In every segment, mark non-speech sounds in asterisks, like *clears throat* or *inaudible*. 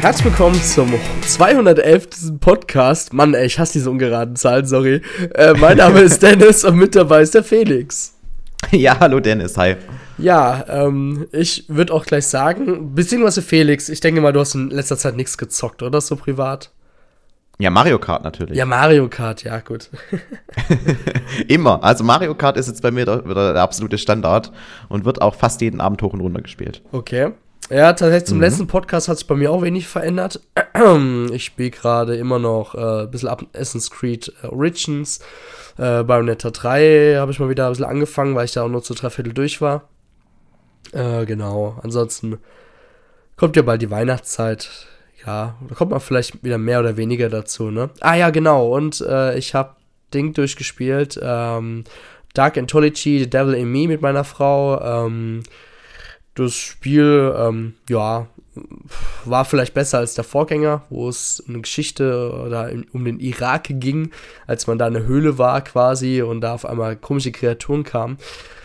Herzlich willkommen zum 211. Podcast. Mann, ey, ich hasse diese ungeraden Zahlen, sorry. Äh, mein Name ist *laughs* Dennis und mit dabei ist der Felix. Ja, hallo Dennis, hi. Ja, ähm, ich würde auch gleich sagen, beziehungsweise Felix, ich denke mal, du hast in letzter Zeit nichts gezockt, oder so privat? Ja, Mario Kart natürlich. Ja, Mario Kart, ja, gut. *laughs* *laughs* Immer. Also Mario Kart ist jetzt bei mir der, der, absolute Standard und wird auch fast jeden Abend hoch und runter gespielt. Okay. Ja, tatsächlich zum mhm. letzten Podcast hat sich bei mir auch wenig verändert. *clears throat* Ich spiele gerade immer noch äh, ein bisschen ab Assassin's Creed Origins. Äh, Bayonetta 3 habe ich mal wieder ein bisschen angefangen, weil ich da auch nur zu drei Viertel durch war. Äh, genau. Ansonsten kommt ja bald die Weihnachtszeit. Ja, da kommt man vielleicht wieder mehr oder weniger dazu, ne? Ah ja, genau. Und äh, ich habe Ding durchgespielt. Ähm, Dark Anthology, The Devil in Me mit meiner Frau. Ähm, das Spiel, ähm, ja, war vielleicht besser als der Vorgänger, wo es eine Geschichte oder um den Irak ging, als man da in der Höhle war quasi und da auf einmal komische Kreaturen kamen.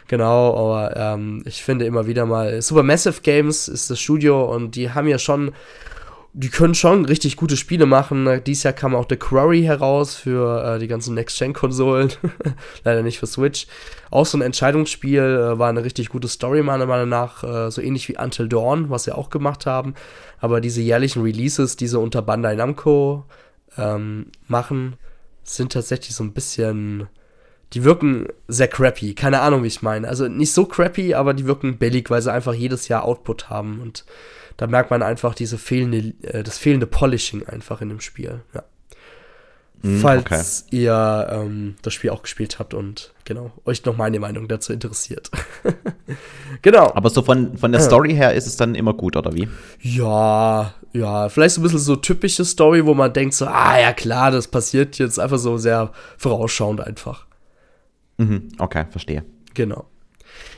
Genau, aber ähm, ich finde immer wieder mal, Supermassive Games ist das Studio und die haben ja schon die können schon richtig gute Spiele machen. Dieses Jahr kam auch The Quarry heraus für äh, die ganzen Next-Gen-Konsolen. *laughs* Leider nicht für Switch. Auch so ein Entscheidungsspiel, äh, war eine richtig gute Story, meiner Meinung nach. Äh, so ähnlich wie Until Dawn, was sie auch gemacht haben. Aber diese jährlichen Releases, die sie unter Bandai Namco ähm, machen, sind tatsächlich so ein bisschen. Die wirken sehr crappy. Keine Ahnung, wie ich meine. Also nicht so crappy, aber die wirken billig, weil sie einfach jedes Jahr Output haben. Und da merkt man einfach diese fehlende, äh, das fehlende Polishing einfach in dem Spiel. Ja. Mm, Falls okay. ihr ähm, das Spiel auch gespielt habt und genau, euch noch meine Meinung dazu interessiert. *laughs* genau. Aber so von, von der Story her ist es dann immer gut, oder wie? Ja, ja, vielleicht so ein bisschen so typische Story, wo man denkt so, ah ja klar, das passiert jetzt einfach so sehr vorausschauend einfach. Mhm, okay, verstehe. Genau.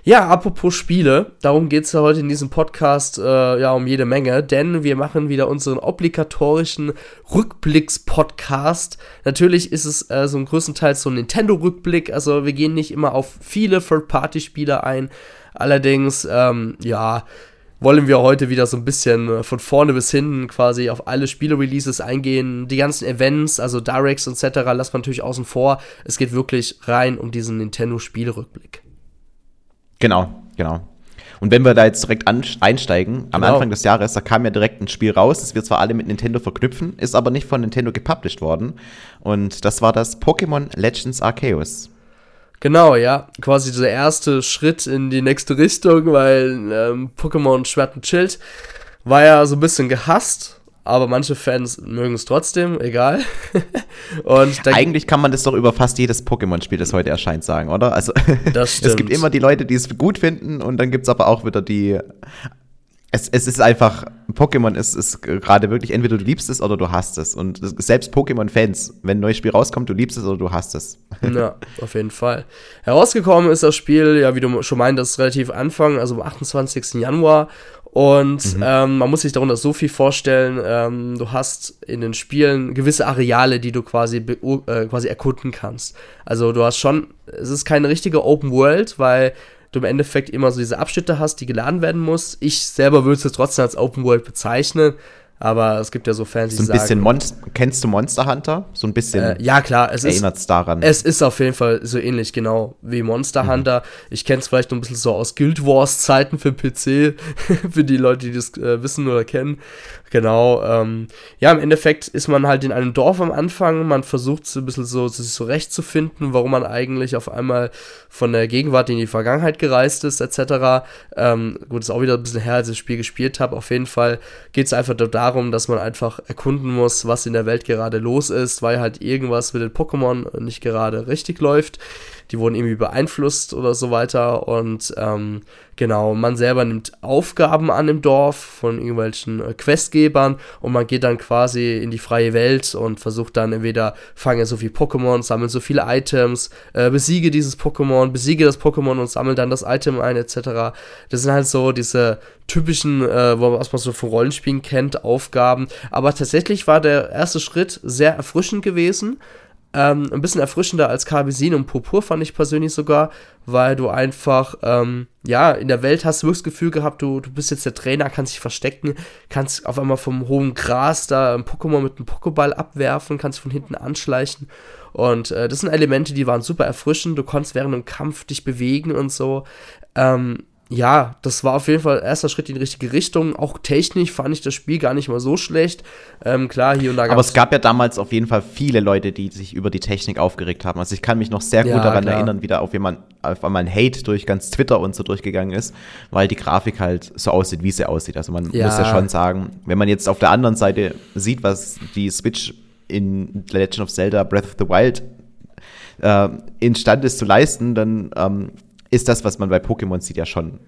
Ja, apropos Spiele, darum geht es ja heute in diesem Podcast äh, ja um jede Menge, denn wir machen wieder unseren obligatorischen Rückblicks-Podcast. Natürlich ist es äh, so größtenteils so ein Nintendo-Rückblick, also wir gehen nicht immer auf viele Third-Party-Spiele ein. Allerdings, ähm, ja, wollen wir heute wieder so ein bisschen von vorne bis hinten quasi auf alle Spiele-Releases eingehen. Die ganzen Events, also Directs etc., lassen wir natürlich außen vor. Es geht wirklich rein um diesen Nintendo-Spiele-Rückblick. Genau, genau. Und wenn wir da jetzt direkt einsteigen, am genau. Anfang des Jahres, da kam ja direkt ein Spiel raus, das wir zwar alle mit Nintendo verknüpfen, ist aber nicht von Nintendo gepublished worden. Und das war das Pokémon Legends Arceus. Genau, ja. Quasi der erste Schritt in die nächste Richtung, weil ähm, Pokémon Schwert und Schild war ja so ein bisschen gehasst aber manche Fans mögen es trotzdem, egal. *laughs* und Eigentlich kann man das doch über fast jedes Pokémon-Spiel, das heute erscheint, sagen, oder? Also *laughs* es gibt immer die Leute, die es gut finden und dann gibt es aber auch wieder die. Es, es ist einfach, Pokémon ist, ist gerade wirklich, entweder du liebst es oder du hast es. Und selbst Pokémon-Fans, wenn ein neues Spiel rauskommt, du liebst es oder du hast es. *laughs* Ja, auf jeden Fall. Herausgekommen ist das Spiel, ja, wie du schon meintest, relativ Anfang, also am 28. Januar. Und mhm. ähm, man muss sich darunter so viel vorstellen, ähm, du hast in den Spielen gewisse Areale, die du quasi, äh, quasi erkunden kannst. Also du hast schon, es ist keine richtige Open World, weil du im Endeffekt immer so diese Abschnitte hast, die geladen werden muss. Ich selber würde es trotzdem als Open World bezeichnen. Aber es gibt ja so Fans, die so ein bisschen sagen, kennst du Monster Hunter? So ein bisschen. Äh, ja, klar. Es erinnert es daran. Es ist auf jeden Fall so ähnlich, genau, wie Monster mhm. Hunter. Ich kenne es vielleicht noch ein bisschen so aus Guild Wars Zeiten für PC, *laughs* für die Leute, die das äh, wissen oder kennen. Genau. Ähm, ja, im Endeffekt ist man halt in einem Dorf am Anfang. Man versucht so ein bisschen so, sich so zurechtzufinden, warum man eigentlich auf einmal von der Gegenwart in die Vergangenheit gereist ist, etc. Ähm, gut, ist auch wieder ein bisschen her, als ich das Spiel gespielt habe. Auf jeden Fall geht es einfach darum, dass man einfach erkunden muss, was in der Welt gerade los ist, weil halt irgendwas mit den Pokémon nicht gerade richtig läuft die wurden irgendwie beeinflusst oder so weiter. Und ähm, genau, man selber nimmt Aufgaben an im Dorf von irgendwelchen äh, Questgebern und man geht dann quasi in die freie Welt und versucht dann entweder fange so viel Pokémon, sammle so viele Items, äh, besiege dieses Pokémon, besiege das Pokémon und sammle dann das Item ein, etc. Das sind halt so diese typischen, äh, was man so von Rollenspielen kennt, Aufgaben. Aber tatsächlich war der erste Schritt sehr erfrischend gewesen Ähm, ein bisschen erfrischender als Karbesin und Purpur fand ich persönlich sogar, weil du einfach, ähm, ja, in der Welt hast du das Gefühl gehabt, du, du bist jetzt der Trainer, kannst dich verstecken, kannst auf einmal vom hohen Gras da ein Pokémon mit einem Pokéball abwerfen, kannst von hinten anschleichen. Und äh, das sind Elemente, die waren super erfrischend. Du konntest während dem Kampf dich bewegen und so. Ähm, ja, das war auf jeden Fall erster Schritt in die richtige Richtung. Auch technisch fand ich das Spiel gar nicht mal so schlecht. Ähm, klar, hier und da Aber es gab ja damals auf jeden Fall viele Leute, die sich über die Technik aufgeregt haben. Also ich kann mich noch sehr gut ja, daran klar. erinnern, wie da auf jemand auf einmal ein Hate durch ganz Twitter und so durchgegangen ist, weil die Grafik halt so aussieht, wie sie aussieht. Also man ja. muss ja schon sagen, wenn man jetzt auf der anderen Seite sieht, was die Switch in Legend of Zelda Breath of the Wild äh, instand ist zu leisten, dann ähm, ist das, was man bei Pokémon sieht, ja schon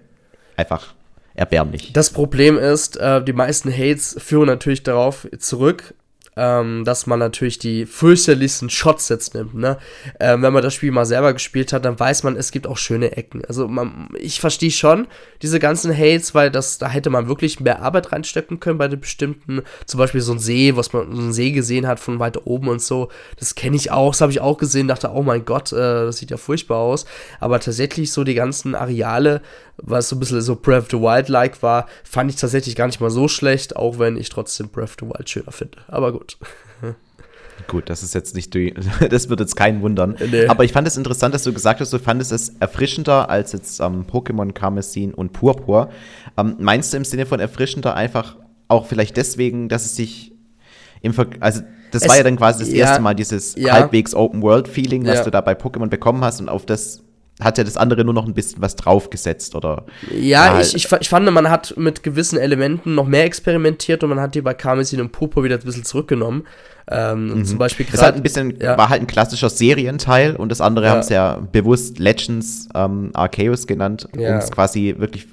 einfach erbärmlich. Das Problem ist, äh, die meisten Hates führen natürlich darauf zurück, ähm, dass man natürlich die fürchterlichsten Shots jetzt nimmt. Ne? Ähm, wenn man das Spiel mal selber gespielt hat, dann weiß man, es gibt auch schöne Ecken. Also man, ich verstehe schon diese ganzen Hates, weil das, da hätte man wirklich mehr Arbeit reinstecken können bei den bestimmten, zum Beispiel so ein See, was man so einen See gesehen hat von weiter oben und so. Das kenne ich auch, das habe ich auch gesehen, dachte, oh mein Gott, äh, das sieht ja furchtbar aus. Aber tatsächlich so die ganzen Areale, was so ein bisschen so Breath of the Wild-like war, fand ich tatsächlich gar nicht mal so schlecht, auch wenn ich trotzdem Breath of the Wild schöner finde. Aber gut. *laughs* Gut, das ist jetzt nicht, *laughs* das wird jetzt keinen wundern. Nee. Aber ich fand es interessant, dass du gesagt hast, du fandest es erfrischender als jetzt ähm, Pokémon Karmesin und Purpur. Ähm, meinst du im Sinne von erfrischender einfach auch vielleicht deswegen, dass es sich im Ver also das es, war ja dann quasi das ja, erste Mal dieses ja. halbwegs Open World Feeling, was ja. du da bei Pokémon bekommen hast und auf das hat ja das andere nur noch ein bisschen was draufgesetzt, oder? Ja, halt. ich, ich, ich, fand, man hat mit gewissen Elementen noch mehr experimentiert und man hat die bei Karmesin und Purpur wieder ein bisschen zurückgenommen. Ähm, mhm. Zum Beispiel gerade. halt ein bisschen, ja. war halt ein klassischer Serienteil und das andere ja. haben es ja bewusst Legends ähm, Arceus genannt, ja. um es quasi wirklich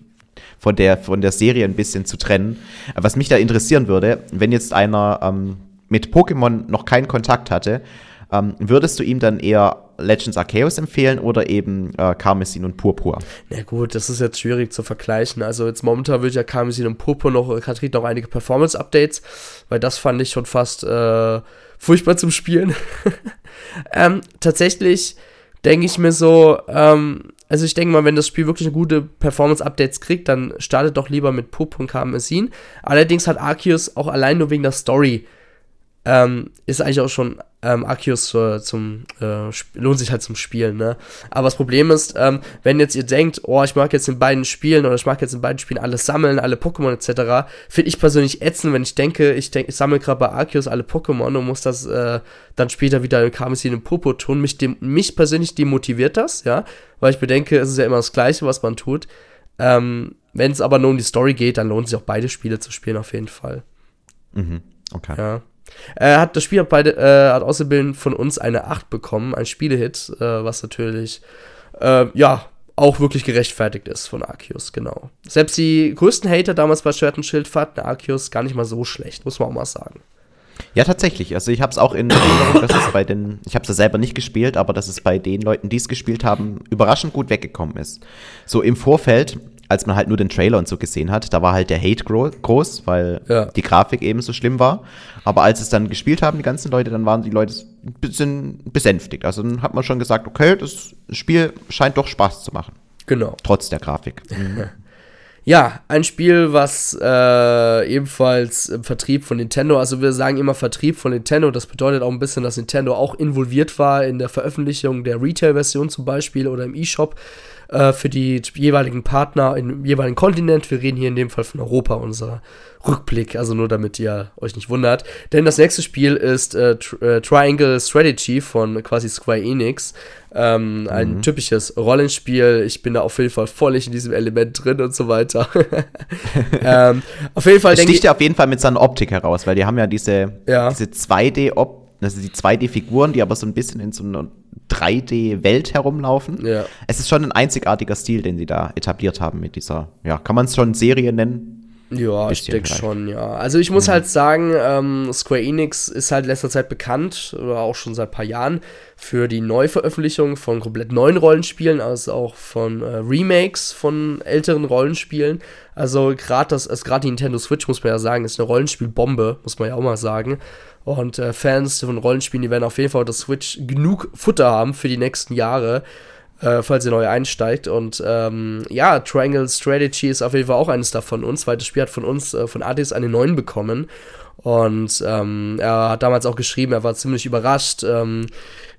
von der, von der Serie ein bisschen zu trennen. Was mich da interessieren würde, wenn jetzt einer ähm, mit Pokémon noch keinen Kontakt hatte, ähm, würdest du ihm dann eher Legends Arceus empfehlen oder eben äh, Karmesin und Purpur? Na gut, das ist jetzt schwierig zu vergleichen. Also jetzt momentan würde ja Karmesin und Purpur noch, kriegt noch einige Performance-Updates, weil das fand ich schon fast äh, furchtbar zum Spielen. *laughs* ähm, tatsächlich denke ich mir so, ähm, also ich denke mal, wenn das Spiel wirklich gute Performance-Updates kriegt, dann startet doch lieber mit Purpur und Karmesin. Allerdings hat Arceus auch allein nur wegen der Story ähm, ist eigentlich auch schon ähm, Arceus äh, zum, äh, lohnt sich halt zum Spielen, ne? Aber das Problem ist, ähm, wenn jetzt ihr denkt, oh, ich mag jetzt in beiden Spielen oder ich mag jetzt in beiden Spielen alles sammeln, alle Pokémon etc., finde ich persönlich ätzend, wenn ich denke, ich, denk, ich sammle gerade bei Arceus alle Pokémon und muss das äh, dann später wieder in Karmesin und Popo tun. Mich, dem, mich persönlich demotiviert das, ja, weil ich bedenke, es ist ja immer das Gleiche, was man tut. Ähm, wenn es aber nur um die Story geht, dann lohnt sich auch beide Spiele zu spielen, auf jeden Fall. Mhm. Okay. Ja. Er hat das Spiel hat, äh, hat außerdem von uns eine 8 bekommen, ein Spielehit, äh, was natürlich, äh, ja, auch wirklich gerechtfertigt ist von Arceus, genau. Selbst die größten Hater damals bei Schwert und Schild fanden Arceus gar nicht mal so schlecht, muss man auch mal sagen. Ja, tatsächlich. Also ich habe es auch in Erinnerung, dass bei den, ich habe es ja selber nicht gespielt, aber dass es bei den Leuten, die es gespielt haben, überraschend gut weggekommen ist. So im Vorfeld als man halt nur den Trailer und so gesehen hat, da war halt der Hate gro groß, weil ja. die Grafik eben so schlimm war. Aber als es dann gespielt haben, die ganzen Leute, dann waren die Leute ein bisschen besänftigt. Also dann hat man schon gesagt, okay, das Spiel scheint doch Spaß zu machen. Genau. Trotz der Grafik. *laughs* Mhm. Ja, ein Spiel, was äh, ebenfalls im Vertrieb von Nintendo, also wir sagen immer Vertrieb von Nintendo, das bedeutet auch ein bisschen, dass Nintendo auch involviert war in der Veröffentlichung der Retail-Version zum Beispiel oder im eShop äh, für die jeweiligen Partner im jeweiligen Kontinent. Wir reden hier in dem Fall von Europa, unser Rückblick, also nur damit ihr euch nicht wundert. Denn das nächste Spiel ist äh, Tri äh, Triangle Strategy von quasi Square Enix. Ähm, mhm. Ein typisches Rollenspiel. Ich bin da auf jeden Fall voll in diesem Element drin und so weiter. *laughs* ähm, auf jeden Fall. Es sticht ja auf jeden Fall mit seiner Optik heraus, weil die haben ja diese, ja. diese 2D-Optik also die 2D-Figuren, die aber so ein bisschen in so einer 3D-Welt herumlaufen. Ja. Es ist schon ein einzigartiger Stil, den sie da etabliert haben mit dieser, ja, kann man es schon Serie nennen? Ja, ich denke schon, ja. Also ich muss mhm. halt sagen, ähm, Square Enix ist halt in letzter Zeit bekannt, oder auch schon seit ein paar Jahren, für die Neuveröffentlichung von komplett neuen Rollenspielen, also auch von äh, Remakes von älteren Rollenspielen. Also gerade das, also gerade die Nintendo Switch, muss man ja sagen, ist eine Rollenspielbombe, muss man ja auch mal sagen. Und äh, Fans von Rollenspielen, die werden auf jeden Fall auf der Switch genug Futter haben für die nächsten Jahre äh, falls ihr neu einsteigt. Und ähm, ja, Triangle Strategy ist auf jeden Fall auch eines davon uns, weil das Spiel hat von uns, äh, von Adis, eine 9 bekommen. Und ähm, er hat damals auch geschrieben, er war ziemlich überrascht ähm,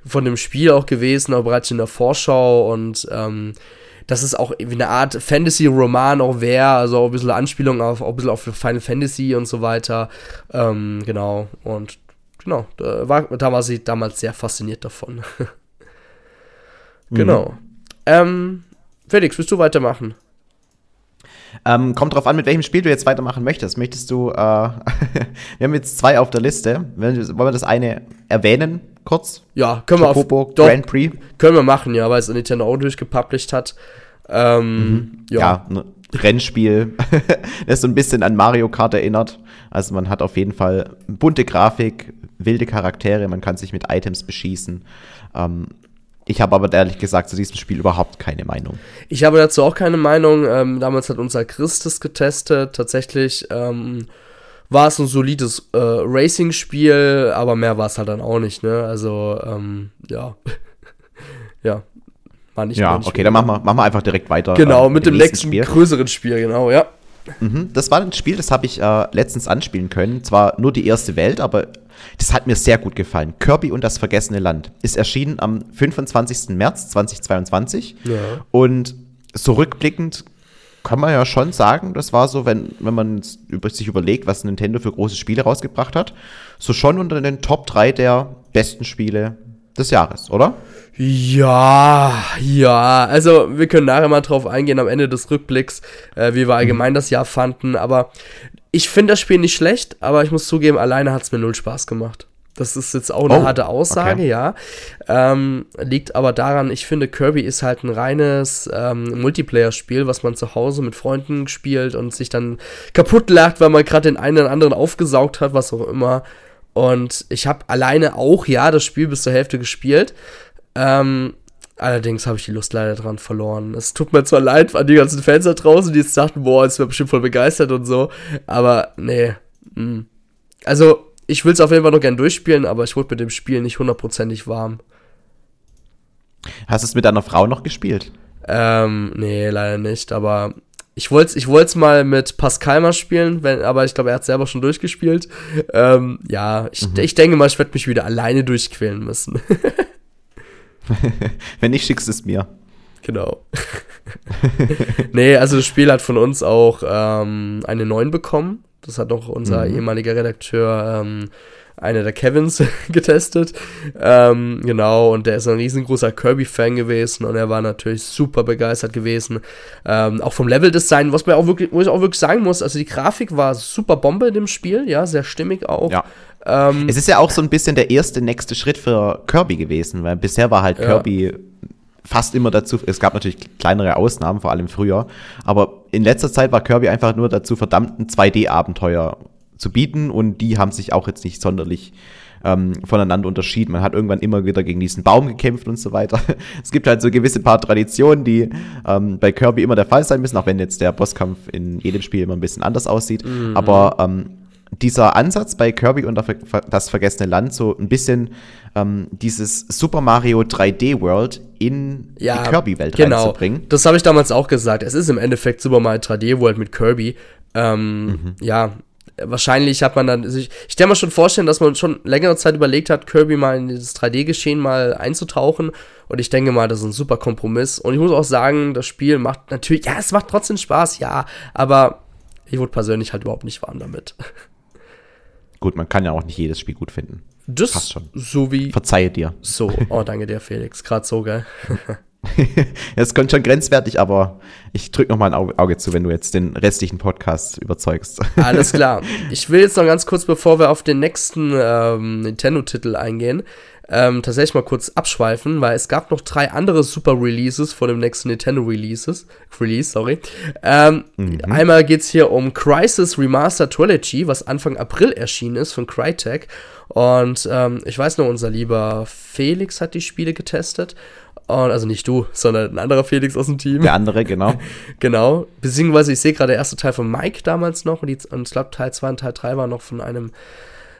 von dem Spiel auch gewesen, auch bereits in der Vorschau und ähm, dass es auch wie eine Art Fantasy-Roman auch wäre, also auch ein bisschen Anspielung auf, auch ein bisschen auf Final Fantasy und so weiter. Ähm, genau, und genau, da war, da war sie damals sehr fasziniert davon. *laughs* Genau. Mhm. Ähm, Felix, willst du weitermachen? Ähm, kommt drauf an, mit welchem Spiel du jetzt weitermachen möchtest. Möchtest du, äh, *laughs* wir haben jetzt zwei auf der Liste. Wollen wir das eine erwähnen, kurz? Ja, können wir Chocobo auf Grand Prix. Können wir machen, ja, weil es Nintendo auch durchgepublished hat. Ähm, mhm. Ja, ja ein Rennspiel, *laughs* das so ein bisschen an Mario Kart erinnert. Also man hat auf jeden Fall bunte Grafik, wilde Charaktere, man kann sich mit Items beschießen. Ähm, ich habe aber ehrlich gesagt zu diesem Spiel überhaupt keine Meinung. Ich habe dazu auch keine Meinung. Ähm, damals hat unser Christus getestet. Tatsächlich ähm, war es ein solides äh, Racing-Spiel, aber mehr war es halt dann auch nicht. Ne? Also, ähm, ja. *laughs* ja. War nicht ja, okay, dann machen wir, machen wir einfach direkt weiter. Genau, äh, mit, mit dem nächsten, nächsten größeren Spiel, genau, ja. Mhm, das war ein Spiel, das habe ich äh, letztens anspielen können. Zwar nur die erste Welt, aber das hat mir sehr gut gefallen. Kirby und das vergessene Land ist erschienen am 25. März 2022. Ja. Und so rückblickend kann man ja schon sagen, das war so, wenn, wenn man sich überlegt, was Nintendo für große Spiele rausgebracht hat, so schon unter den Top 3 der besten Spiele des Jahres, oder? Ja, ja. Also wir können nachher mal drauf eingehen am Ende des Rückblicks, äh, wie wir allgemein das Jahr fanden. Aber ich finde das Spiel nicht schlecht, aber ich muss zugeben, alleine hat es mir null Spaß gemacht. Das ist jetzt auch eine oh, harte Aussage, okay. ja. Ähm, liegt aber daran, ich finde, Kirby ist halt ein reines ähm, Multiplayer-Spiel, was man zu Hause mit Freunden spielt und sich dann kaputt lacht, weil man gerade den einen oder anderen aufgesaugt hat, was auch immer. Und ich habe alleine auch, ja, das Spiel bis zur Hälfte gespielt. Ähm, allerdings habe ich die Lust leider dran verloren. Es tut mir zwar leid an die ganzen Fans da draußen, die jetzt dachten, boah, jetzt wäre bestimmt voll begeistert und so. Aber nee. Mh. Hm. Also, ich will es auf jeden Fall noch gern durchspielen, aber ich wurde mit dem Spiel nicht hundertprozentig warm. Hast du es mit deiner Frau noch gespielt? Ähm, nee, leider nicht, aber ich wollte es ich mal mit Pascal mal spielen, wenn, aber ich glaube, er hat selber schon durchgespielt. Ähm, ja, ich, mhm. ich denke mal, ich werde mich wieder alleine durchquälen müssen. *laughs* *laughs* Wenn nicht, schickst du es mir. Genau. *laughs* nee, also das Spiel hat von uns auch ähm, eine 9 bekommen. Das hat auch unser mhm. ehemaliger Redakteur, ähm, einer der Kevins, *laughs* getestet. Ähm, genau, und der ist ein riesengroßer Kirby-Fan gewesen und er war natürlich super begeistert gewesen. Ähm, auch vom Level-Design, was man auch wirklich, wo ich auch wirklich sagen muss, also die Grafik war super Bombe in dem Spiel, ja, sehr stimmig auch. Ja. Ähm, es ist ja auch so ein bisschen der erste nächste Schritt für Kirby gewesen, weil bisher war halt Kirby ja. fast immer dazu, es gab natürlich kleinere Ausnahmen, vor allem früher, aber in letzter Zeit war Kirby einfach nur dazu verdammt, ein 2D-Abenteuer zu bieten und die haben sich auch jetzt nicht sonderlich ähm, voneinander unterschieden. Man hat irgendwann immer wieder gegen diesen Baum gekämpft und so weiter. *laughs* es gibt halt so gewisse paar Traditionen, die ähm, bei Kirby immer der Fall sein müssen, auch wenn jetzt der Bosskampf in jedem Spiel immer ein bisschen anders aussieht. Mhm. Aber ähm, dieser Ansatz bei Kirby und das vergessene Land, so ein bisschen ähm, dieses Super Mario 3D World in ja, die Kirby-Welt genau. reinzubringen. Das habe ich damals auch gesagt. Es ist im Endeffekt Super Mario 3D World mit Kirby. Ähm, mhm. Ja, wahrscheinlich hat man dann, also ich, ich kann mir schon vorstellen, dass man schon längere Zeit überlegt hat, Kirby mal in das 3D-Geschehen mal einzutauchen. Und ich denke mal, das ist ein super Kompromiss. Und ich muss auch sagen, das Spiel macht natürlich, ja, es macht trotzdem Spaß, ja, aber ich wurde persönlich halt überhaupt nicht warm damit. *laughs* Gut, man kann ja auch nicht jedes Spiel gut finden. Das Passt schon. So wie. Verzeihe dir. So, oh, danke dir, Felix. Gerade so, gell? *laughs* Es kommt schon grenzwertig, aber ich drücke noch mal ein Auge zu, wenn du jetzt den restlichen Podcast überzeugst. Alles klar. *laughs* Ich will jetzt noch ganz kurz, bevor wir auf den nächsten ähm, Nintendo-Titel eingehen, ähm, tatsächlich mal kurz abschweifen, weil es gab noch drei andere Super Releases vor dem nächsten Nintendo Releases. Release, sorry. Ähm, mhm. Einmal geht es hier um Crisis Remastered Trilogy, was Anfang April erschienen ist von Crytek. Und ähm, ich weiß nur, unser lieber Felix hat die Spiele getestet. Und, also nicht du, sondern ein anderer Felix aus dem Team. Der andere, genau. *laughs* genau. Beziehungsweise ich sehe gerade der erste Teil von Mike damals noch und, die, und ich glaube Teil 2 und Teil 3 war noch von einem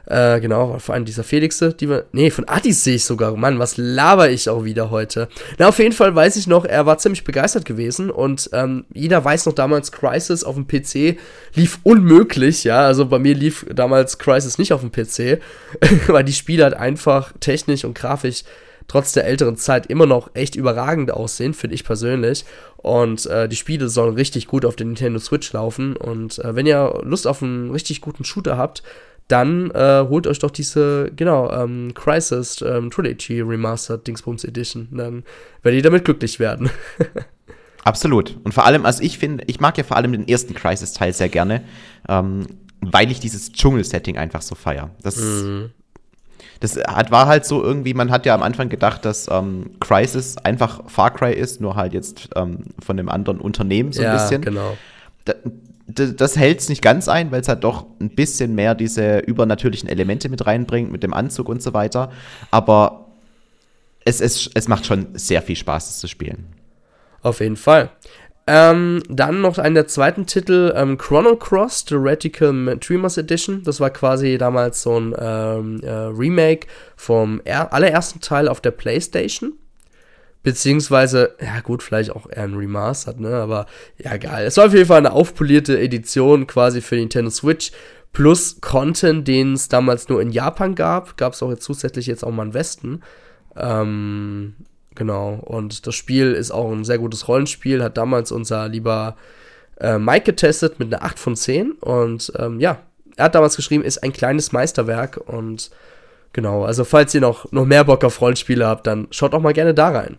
äh, genau, vor allem dieser Felixe, die wir. Nee, von Addis sehe ich sogar. Mann, was laber ich auch wieder heute. Na, auf jeden Fall weiß ich noch, er war ziemlich begeistert gewesen und ähm, jeder weiß noch damals, Crisis auf dem PC lief unmöglich, ja. Also bei mir lief damals Crisis nicht auf dem PC, *laughs* weil die Spiele halt einfach technisch und grafisch trotz der älteren Zeit immer noch echt überragend aussehen, finde ich persönlich. Und äh, die Spiele sollen richtig gut auf der Nintendo Switch laufen. Und äh, wenn ihr Lust auf einen richtig guten Shooter habt, dann äh, holt euch doch diese, genau, ähm, Crisis ähm, Trilogy Remastered Dingsbums Edition. Dann werdet ihr damit glücklich werden. *laughs* Absolut. Und vor allem, also ich finde, ich mag ja vor allem den ersten Crisis-Teil sehr gerne, ähm, weil ich dieses Dschungel-Setting einfach so feier. Das, mhm. das hat, war halt so irgendwie, man hat ja am Anfang gedacht, dass ähm, Crisis einfach Far Cry ist, nur halt jetzt ähm, von einem anderen Unternehmen so ein ja, bisschen. genau. Da, das hält es nicht ganz ein, weil es halt doch ein bisschen mehr diese übernatürlichen Elemente mit reinbringt, mit dem Anzug und so weiter. Aber es, es, es macht schon sehr viel Spaß, das zu spielen. Auf jeden Fall. Ähm, dann noch einen der zweiten Titel, ähm, Chrono Cross, The Radical Dreamers Edition. Das war quasi damals so ein ähm, äh, Remake vom allerersten Teil auf der PlayStation. Beziehungsweise, ja gut, vielleicht auch eher ein Remastered, ne? Aber ja, geil. Es war auf jeden Fall eine aufpolierte Edition quasi für Nintendo Switch. Plus Content, den es damals nur in Japan gab. Gab es auch jetzt zusätzlich jetzt auch mal im Westen. Ähm, genau. Und das Spiel ist auch ein sehr gutes Rollenspiel. Hat damals unser lieber äh, Mike getestet mit einer 8 von 10. Und ähm, ja, er hat damals geschrieben, ist ein kleines Meisterwerk. Und genau, also falls ihr noch, noch mehr Bock auf Rollenspiele habt, dann schaut auch mal gerne da rein.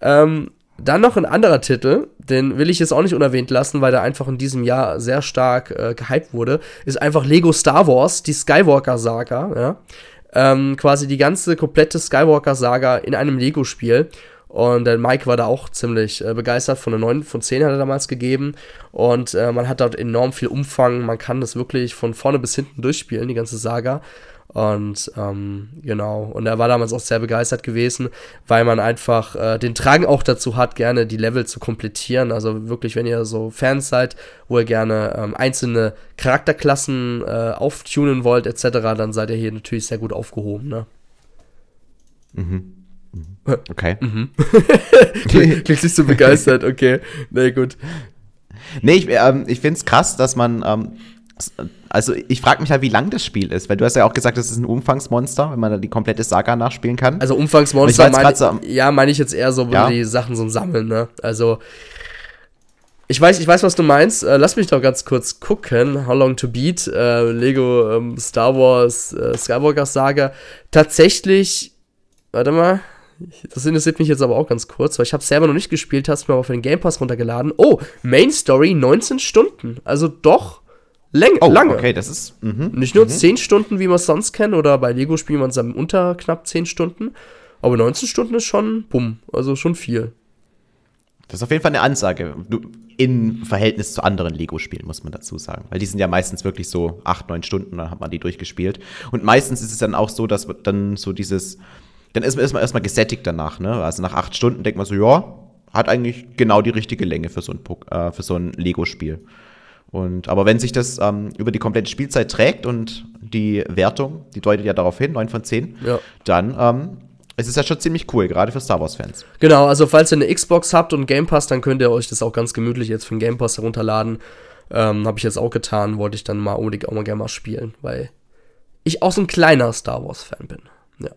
Ähm, dann noch ein anderer Titel, den will ich jetzt auch nicht unerwähnt lassen, weil der einfach in diesem Jahr sehr stark äh, gehypt wurde, ist einfach Lego Star Wars, die Skywalker-Saga, ja. Ähm, quasi die ganze komplette Skywalker-Saga in einem Lego-Spiel. Und der Mike war da auch ziemlich äh, begeistert. Von der 9 von 10 hat er damals gegeben. Und äh, man hat dort enorm viel Umfang. Man kann das wirklich von vorne bis hinten durchspielen, die ganze Saga. Und ähm, genau, und er war damals auch sehr begeistert gewesen, weil man einfach äh, den Drang auch dazu hat, gerne die Level zu komplettieren. Also wirklich, wenn ihr so Fans seid, wo ihr gerne ähm, einzelne Charakterklassen äh, auftunen wollt, etc., dann seid ihr hier natürlich sehr gut aufgehoben, ne? Mhm. mhm. Okay. *laughs* Mhm. *laughs* Klingt nicht so begeistert, okay. Na nee, gut. Nee, ich, ähm, ich finde es krass, dass man ähm, also ich frage mich halt, wie lang das Spiel ist, weil du hast ja auch gesagt, das ist ein Umfangsmonster, wenn man da die komplette Saga nachspielen kann. Also Umfangsmonster, mein, so ja, meine ich jetzt eher so, ja. die Sachen so sammeln, ne? Also ich weiß, ich weiß, was du meinst. Äh, lass mich doch ganz kurz gucken. How Long to Beat, äh, Lego ähm, Star Wars äh, Skywalker Saga. Tatsächlich, warte mal, das interessiert mich jetzt aber auch ganz kurz, weil ich habe selber noch nicht gespielt, hast mir aber für den Game Pass runtergeladen. Oh, Main Story 19 Stunden. Also doch Läng oh, lange. Okay, das ist. Mh, Nicht nur mh. 10 Stunden, wie man es sonst kennt, oder bei Lego spielen man es unter knapp 10 Stunden. Aber 19 Stunden ist schon, bumm, also schon viel. Das ist auf jeden Fall eine Ansage. Du, in Verhältnis zu anderen Lego-Spielen, muss man dazu sagen. Weil die sind ja meistens wirklich so 8, 9 Stunden, dann hat man die durchgespielt. Und meistens ist es dann auch so, dass dann so dieses. Dann ist man erstmal, erstmal gesättigt danach, ne? Also nach 8 Stunden denkt man so, ja, hat eigentlich genau die richtige Länge für so ein, äh, für so ein Lego-Spiel. Und, aber wenn sich das ähm, über die komplette Spielzeit trägt und die Wertung, die deutet ja darauf hin, 9 von 10, ja. dann ähm, es ist ja schon ziemlich cool, gerade für Star Wars-Fans. Genau, also falls ihr eine Xbox habt und Game Pass, dann könnt ihr euch das auch ganz gemütlich jetzt für den Game Pass herunterladen. Ähm, Habe ich jetzt auch getan, wollte ich dann mal unbedingt auch mal gerne mal spielen, weil ich auch so ein kleiner Star Wars-Fan bin. Ja.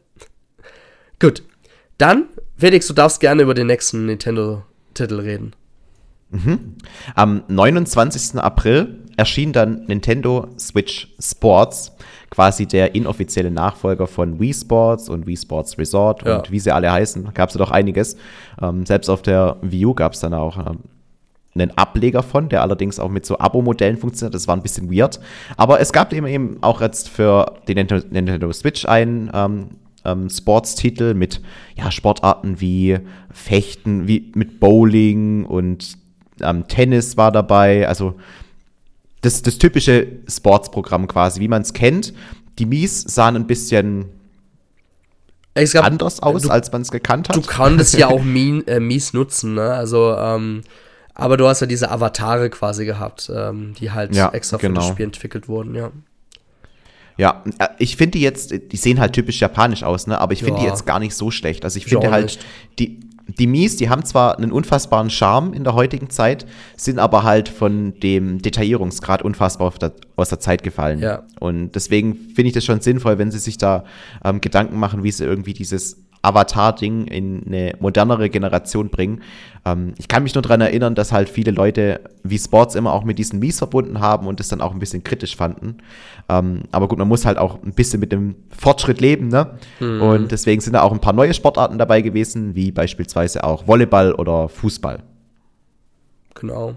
Gut. Dann, Felix, du darfst gerne über den nächsten Nintendo-Titel reden. Mhm. Am 29. April erschien dann Nintendo Switch Sports, quasi der inoffizielle Nachfolger von Wii Sports und Wii Sports Resort ja. und wie sie alle heißen, gab es ja doch einiges. Ähm, selbst auf der Wii U gab es dann auch ähm, einen Ableger von, der allerdings auch mit so Abo-Modellen funktioniert. Das war ein bisschen weird. Aber es gab eben, eben auch jetzt für die Nintendo, Switch ein ähm, ähm, Sportstitel mit ja, Sportarten wie Fechten, wie mit Bowling und ähm, Tennis war dabei. Also das, das typische Sportsprogramm quasi, wie man es kennt. Die Mies sahen ein bisschen glaub, anders aus, du, als man es gekannt hat. Du kannst ja auch *laughs* Mies, äh, Mies nutzen, ne? Also, ähm, aber du hast ja diese Avatare quasi gehabt, ähm, die halt ja, extra genau. für das genau. Spiel entwickelt wurden, ja. Ja, äh, ich finde die jetzt, die sehen halt typisch japanisch aus, ne? Aber ich finde ja. die jetzt gar nicht so schlecht. Also ich finde halt, nicht. die, die Mies, die haben zwar einen unfassbaren Charme in der heutigen Zeit, sind aber halt von dem Detaillierungsgrad unfassbar der, aus der Zeit gefallen. Ja. Und deswegen finde ich das schon sinnvoll, wenn sie sich da ähm, Gedanken machen, wie sie irgendwie dieses Avatar-Ding in eine modernere Generation bringen. Ähm, ich kann mich nur daran erinnern, dass halt viele Leute wie Sports immer auch mit diesen Mies verbunden haben und das dann auch ein bisschen kritisch fanden. Ähm, aber gut, man muss halt auch ein bisschen mit dem Fortschritt leben, ne? Mhm. Und deswegen sind da auch ein paar neue Sportarten dabei gewesen, wie beispielsweise auch Volleyball oder Fußball. Genau.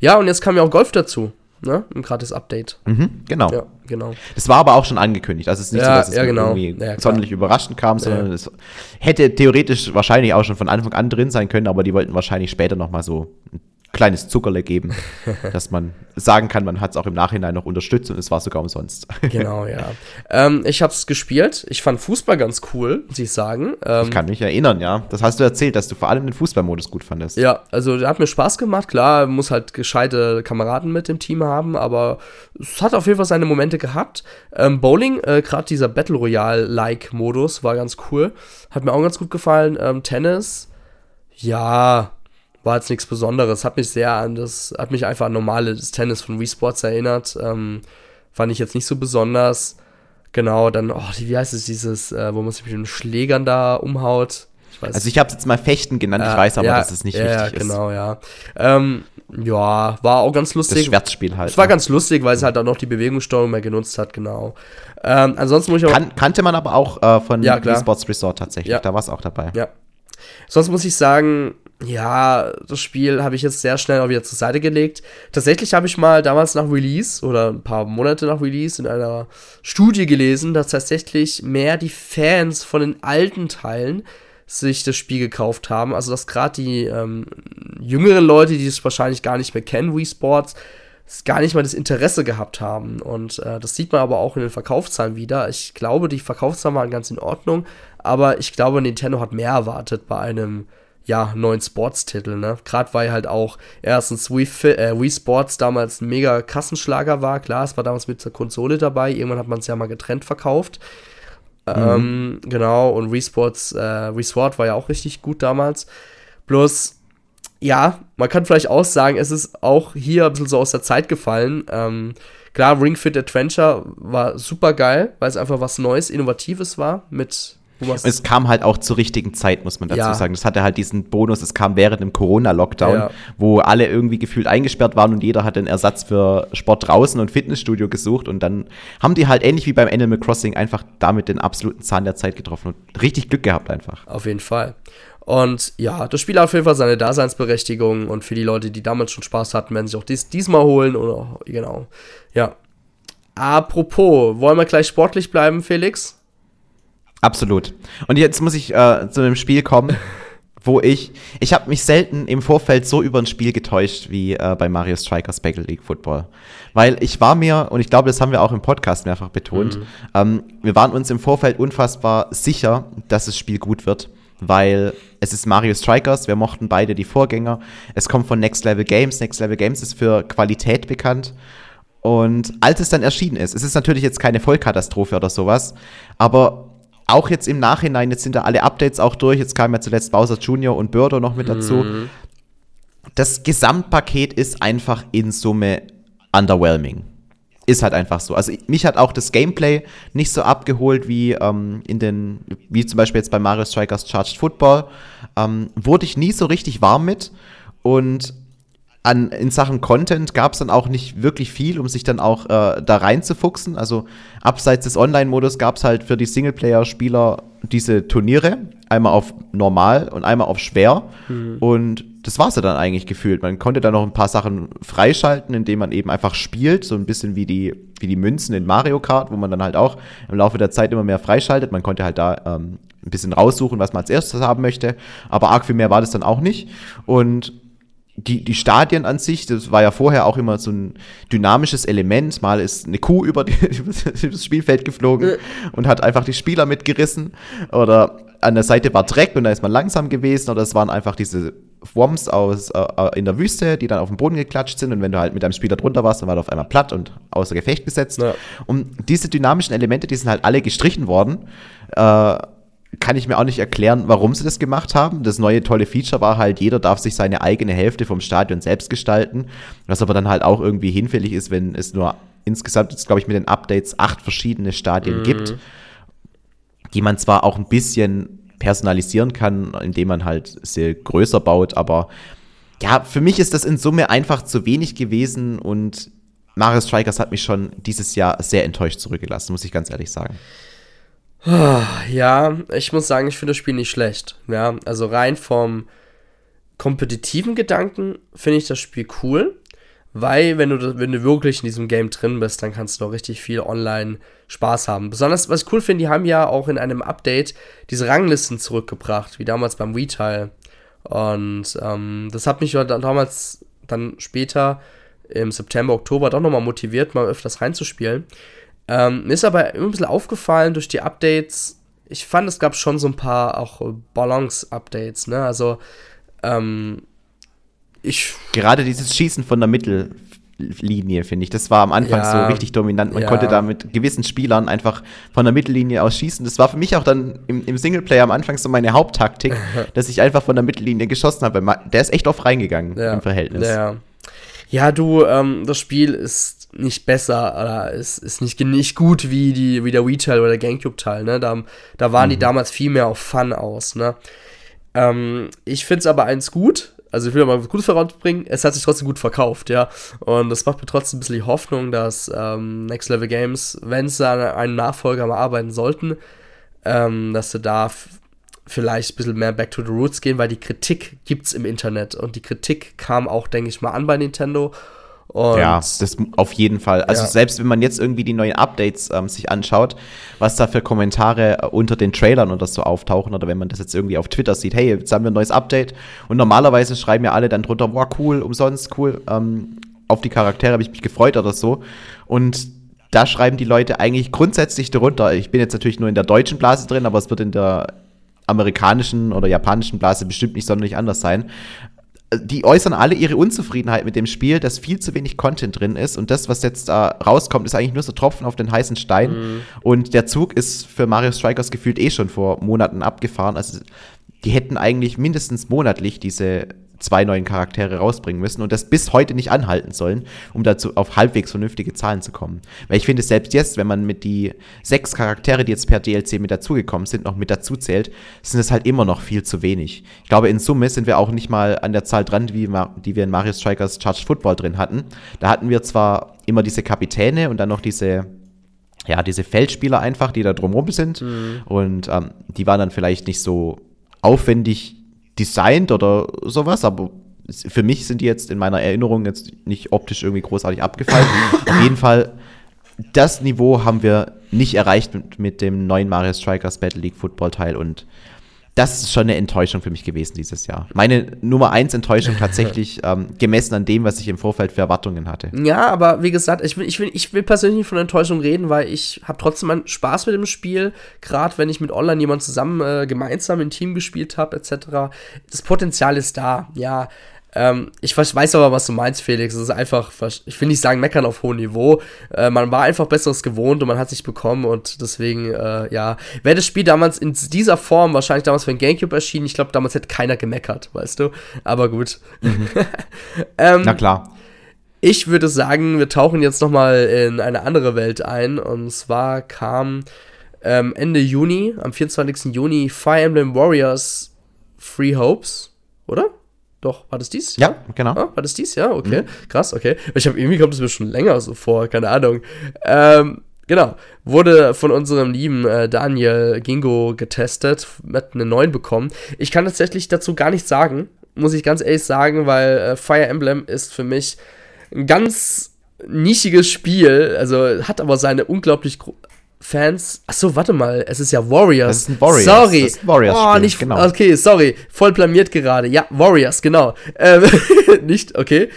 Ja, und jetzt kam ja auch Golf dazu ne? Ein gratis Update. Mhm, genau. Ja, genau. Das war aber auch schon angekündigt. Also es ist nicht ja, so, dass es ja, genau. irgendwie ja, sonderlich überraschend kam, sondern es hätte theoretisch wahrscheinlich auch schon von Anfang an drin sein können, aber die wollten wahrscheinlich später noch mal so ein kleines Zuckerle geben, *laughs* dass man sagen kann, man hat es auch im Nachhinein noch unterstützt und es war sogar umsonst. *laughs* genau, ja. Ähm, ich habe es gespielt. Ich fand Fußball ganz cool, muss ich sagen. Ähm, ich kann mich erinnern, ja. Das hast du erzählt, dass du vor allem den Fußballmodus gut fandest. Ja, also der hat mir Spaß gemacht. Klar, muss halt gescheite Kameraden mit dem Team haben, aber es hat auf jeden Fall seine Momente gehabt. Ähm, Bowling, äh, gerade dieser Battle Royale-like-Modus war ganz cool. Hat mir auch ganz gut gefallen. Ähm, Tennis, ja, war jetzt nichts Besonderes. Hat mich sehr an das, hat mich einfach an normales Tennis von Wii Sports erinnert. Ähm, fand ich jetzt nicht so besonders. Genau, dann, oh, wie heißt es, dieses, äh, wo man sich mit den Schlägern da umhaut. Ich weiß, also ich habe es jetzt mal Fechten genannt, ich weiß aber, ja, dass es nicht ja, richtig genau, ist. ja. Ähm, ja, war auch ganz lustig. Das Schwertspiel halt. Es war ne? ganz lustig, weil es halt auch noch die Bewegungssteuerung mehr genutzt hat, genau. Ähm, ansonsten muss ich auch kan kannte man aber auch äh, von ja, Wii Sports Resort tatsächlich, da war es auch dabei. Ja. Sonst muss ich sagen, ja, das Spiel habe ich jetzt sehr schnell auch wieder zur Seite gelegt. Tatsächlich habe ich mal damals nach Release oder ein paar Monate nach Release in einer Studie gelesen, dass tatsächlich mehr die Fans von den alten Teilen sich das Spiel gekauft haben. Also, dass gerade die ähm, jüngeren Leute, die es wahrscheinlich gar nicht mehr kennen, Wii Sports, gar nicht mal das Interesse gehabt haben. Und äh, das sieht man aber auch in den Verkaufszahlen wieder. Ich glaube, die Verkaufszahlen waren ganz in Ordnung, aber ich glaube, Nintendo hat mehr erwartet bei einem ja, neuen Sportstitel, ne? Gerade weil halt auch erstens Wii, äh, Wii Sports damals ein mega Kassenschlager war. Klar, es war damals mit der Konsole dabei. Irgendwann hat man es ja mal getrennt verkauft. Mhm. Ähm, genau, und Wii Sports, äh, Wii Sport war ja auch richtig gut damals. Bloß, ja, man kann vielleicht auch sagen, es ist auch hier ein bisschen so aus der Zeit gefallen. Ähm, klar, Ring Fit Adventure war super geil, weil es einfach was Neues, Innovatives war mit es kam halt auch zur richtigen Zeit, muss man dazu ja. sagen. Das hatte halt diesen Bonus, es kam während dem Corona-Lockdown, ja. wo alle irgendwie gefühlt eingesperrt waren und jeder hat einen Ersatz für Sport draußen und Fitnessstudio gesucht und dann haben die halt ähnlich wie beim Animal Crossing einfach damit den absoluten Zahn der Zeit getroffen und richtig Glück gehabt einfach. Auf jeden Fall. Und ja, das Spiel hat auf jeden Fall seine Daseinsberechtigung und für die Leute, die damals schon Spaß hatten, werden sich auch dies, diesmal holen oder genau. Ja. Apropos, wollen wir gleich sportlich bleiben, Felix? Absolut. Und jetzt muss ich äh, zu einem Spiel kommen, *laughs* wo ich, ich habe mich selten im Vorfeld so über ein Spiel getäuscht wie äh, bei Mario Strikers Battle League Football. Weil ich war mir, und ich glaube, das haben wir auch im Podcast mehrfach betont, mhm. ähm, wir waren uns im Vorfeld unfassbar sicher, dass das Spiel gut wird. Weil es ist Mario Strikers, wir mochten beide die Vorgänger. Es kommt von Next Level Games. Next Level Games ist für Qualität bekannt. Und als es dann erschienen ist, es ist natürlich jetzt keine Vollkatastrophe oder sowas, aber auch jetzt im Nachhinein, jetzt sind da alle Updates auch durch, jetzt kam ja zuletzt Bowser Jr. und Birdo noch mit dazu. Mhm. Das Gesamtpaket ist einfach in Summe underwhelming. Ist halt einfach so. Also mich hat auch das Gameplay nicht so abgeholt wie ähm, in den, wie zum Beispiel jetzt bei Mario Strikers Charged Football. Ähm, wurde ich nie so richtig warm mit. Und an, in Sachen Content gab es dann auch nicht wirklich viel, um sich dann auch äh, da reinzufuchsen. Also abseits des Online-Modus gab es halt für die Singleplayer-Spieler diese Turniere, einmal auf normal und einmal auf schwer. Mhm. Und das war es ja dann eigentlich gefühlt. Man konnte dann noch ein paar Sachen freischalten, indem man eben einfach spielt, so ein bisschen wie die wie die Münzen in Mario Kart, wo man dann halt auch im Laufe der Zeit immer mehr freischaltet. Man konnte halt da ähm, ein bisschen raussuchen, was man als erstes haben möchte. Aber arg viel mehr war das dann auch nicht. Und die, die Stadien an sich, das war ja vorher auch immer so ein dynamisches Element. Mal ist eine Kuh *laughs* über, die, über das Spielfeld geflogen und hat einfach die Spieler mitgerissen. Oder an der Seite war Dreck und da ist man langsam gewesen. Oder es waren einfach diese Worms aus, äh, äh, in der Wüste, die dann auf den Boden geklatscht sind. Und wenn du halt mit einem Spieler drunter warst, dann war er auf einmal platt und außer Gefecht gesetzt. Ja. Und diese dynamischen Elemente, die sind halt alle gestrichen worden. Äh, kann ich mir auch nicht erklären, warum sie das gemacht haben. Das neue tolle Feature war halt, jeder darf sich seine eigene Hälfte vom Stadion selbst gestalten, was aber dann halt auch irgendwie hinfällig ist, wenn es nur insgesamt, glaube ich, mit den Updates acht verschiedene Stadien mhm. gibt, die man zwar auch ein bisschen personalisieren kann, indem man halt sehr größer baut, aber ja, für mich ist das in Summe einfach zu wenig gewesen und Mario Strikers hat mich schon dieses Jahr sehr enttäuscht zurückgelassen, muss ich ganz ehrlich sagen. Ja, ich muss sagen, ich finde das Spiel nicht schlecht. Ja, also rein vom kompetitiven Gedanken finde ich das Spiel cool, weil wenn du, wenn du wirklich in diesem Game drin bist, dann kannst du doch richtig viel online Spaß haben. Besonders, was ich cool finde, die haben ja auch in einem Update diese Ranglisten zurückgebracht, wie damals beim Retail. Und ähm, das hat mich damals dann später im September, Oktober doch nochmal motiviert, mal öfters reinzuspielen. Ähm, mir ist aber immer ein bisschen aufgefallen durch die Updates. Ich fand, es gab schon so ein paar auch Balance-Updates, ne? Also, ähm, ich. Gerade dieses Schießen von der Mittellinie, finde ich. Das war am Anfang ja, so richtig dominant. Man ja. konnte da mit gewissen Spielern einfach von der Mittellinie aus schießen. Das war für mich auch dann im, im Singleplayer am Anfang so meine Haupttaktik, *laughs* dass ich einfach von der Mittellinie geschossen habe. Der ist echt oft reingegangen ja. im Verhältnis. Ja, ja du, ähm, das Spiel ist nicht besser oder ist, ist nicht, nicht gut wie, die, wie der Wii-Teil oder der Gamecube-Teil, ne? Da, da waren mhm. die damals viel mehr auf Fun aus, ne? Ähm, ich finde es aber eins gut, also ich will mal was Gutes voranbringen, es hat sich trotzdem gut verkauft, ja. Und das macht mir trotzdem ein bisschen die Hoffnung, dass ähm, Next Level Games, wenn sie an einem Nachfolger mal arbeiten sollten, ähm, dass sie da vielleicht ein bisschen mehr back to the roots gehen, weil die Kritik gibt es im Internet und die Kritik kam auch, denke ich mal, an bei Nintendo und ja, das auf jeden Fall. Also ja. selbst wenn man jetzt irgendwie die neuen Updates ähm, sich anschaut, was da für Kommentare äh, unter den Trailern oder so auftauchen oder wenn man das jetzt irgendwie auf Twitter sieht, hey, jetzt haben wir ein neues Update und normalerweise schreiben ja alle dann drunter, wow, cool, umsonst, cool, ähm, auf die Charaktere habe ich mich gefreut oder so. Und da schreiben die Leute eigentlich grundsätzlich darunter. Ich bin jetzt natürlich nur in der deutschen Blase drin, aber es wird in der amerikanischen oder japanischen Blase bestimmt nicht sonderlich anders sein die äußern alle ihre Unzufriedenheit mit dem Spiel, dass viel zu wenig Content drin ist und das, was jetzt da rauskommt, ist eigentlich nur so Tropfen auf den heißen Stein. Mhm. Und der Zug ist für Mario Strikers gefühlt eh schon vor Monaten abgefahren. Also die hätten eigentlich mindestens monatlich diese zwei neuen Charaktere rausbringen müssen und das bis heute nicht anhalten sollen, um dazu auf halbwegs vernünftige Zahlen zu kommen. Weil ich finde, selbst jetzt, wenn man mit die sechs Charaktere, die jetzt per DLC mit dazugekommen sind, noch mit dazu zählt, sind es halt immer noch viel zu wenig. Ich glaube, in Summe sind wir auch nicht mal an der Zahl dran, wie, die wir in Mario Strikers Charged Football drin hatten. Da hatten wir zwar immer diese Kapitäne und dann noch diese ja, diese Feldspieler einfach, die da drumherum sind. Mhm. Und ähm, die waren dann vielleicht nicht so aufwendig designt oder sowas, aber für mich sind die jetzt in meiner Erinnerung jetzt nicht optisch irgendwie großartig abgefallen. *laughs* Auf jeden Fall, das Niveau haben wir nicht erreicht mit, mit dem neuen Mario Strikers Battle League Football Teil und das ist schon eine Enttäuschung für mich gewesen dieses Jahr. Meine Nummer eins Enttäuschung tatsächlich *laughs* ähm, gemessen an dem, was ich im Vorfeld für Erwartungen hatte. Ja, aber wie gesagt, ich will, ich will, ich will persönlich nicht von Enttäuschung reden, weil ich habe trotzdem einen Spaß mit dem Spiel, gerade wenn ich mit Online jemand zusammen äh, gemeinsam im Team gespielt habe, etc. Das Potenzial ist da, ja. Ähm, ich weiß aber, was du meinst, Felix. Es ist einfach, ich will nicht sagen, meckern auf hohem Niveau. Äh, man war einfach Besseres gewohnt und man hat sich bekommen und deswegen, äh, ja. Wäre das Spiel damals in dieser Form, wahrscheinlich damals für den Gamecube erschienen, ich glaube, damals hätte keiner gemeckert, weißt du? Aber gut. Mhm. *laughs* ähm, Na klar. Ich würde sagen, wir tauchen jetzt nochmal in eine andere Welt ein. Und zwar kam ähm, Ende Juni, am 24. Juni, Fire Emblem Warriors Free Hopes, oder? Doch, war das dies? Ja, genau. Ah, war das dies? Ja, okay. Mhm. Krass, okay. Ich habe irgendwie kommt es mir schon länger so vor, keine Ahnung. Ähm, genau. Wurde von unserem lieben äh, Daniel Gingo getestet, hat eine 9 bekommen. Ich kann tatsächlich dazu gar nichts sagen, muss ich ganz ehrlich sagen, weil äh, Fire Emblem ist für mich ein ganz nischiges Spiel, also hat aber seine unglaublich Fans. Achso, warte mal, es ist ja Warriors. Das ist ein Warriors. Sorry. Das ist ein Warriors oh, nicht, genau. Okay, sorry. Voll blamiert gerade. Ja, Warriors, genau. Ähm, *laughs* nicht, okay.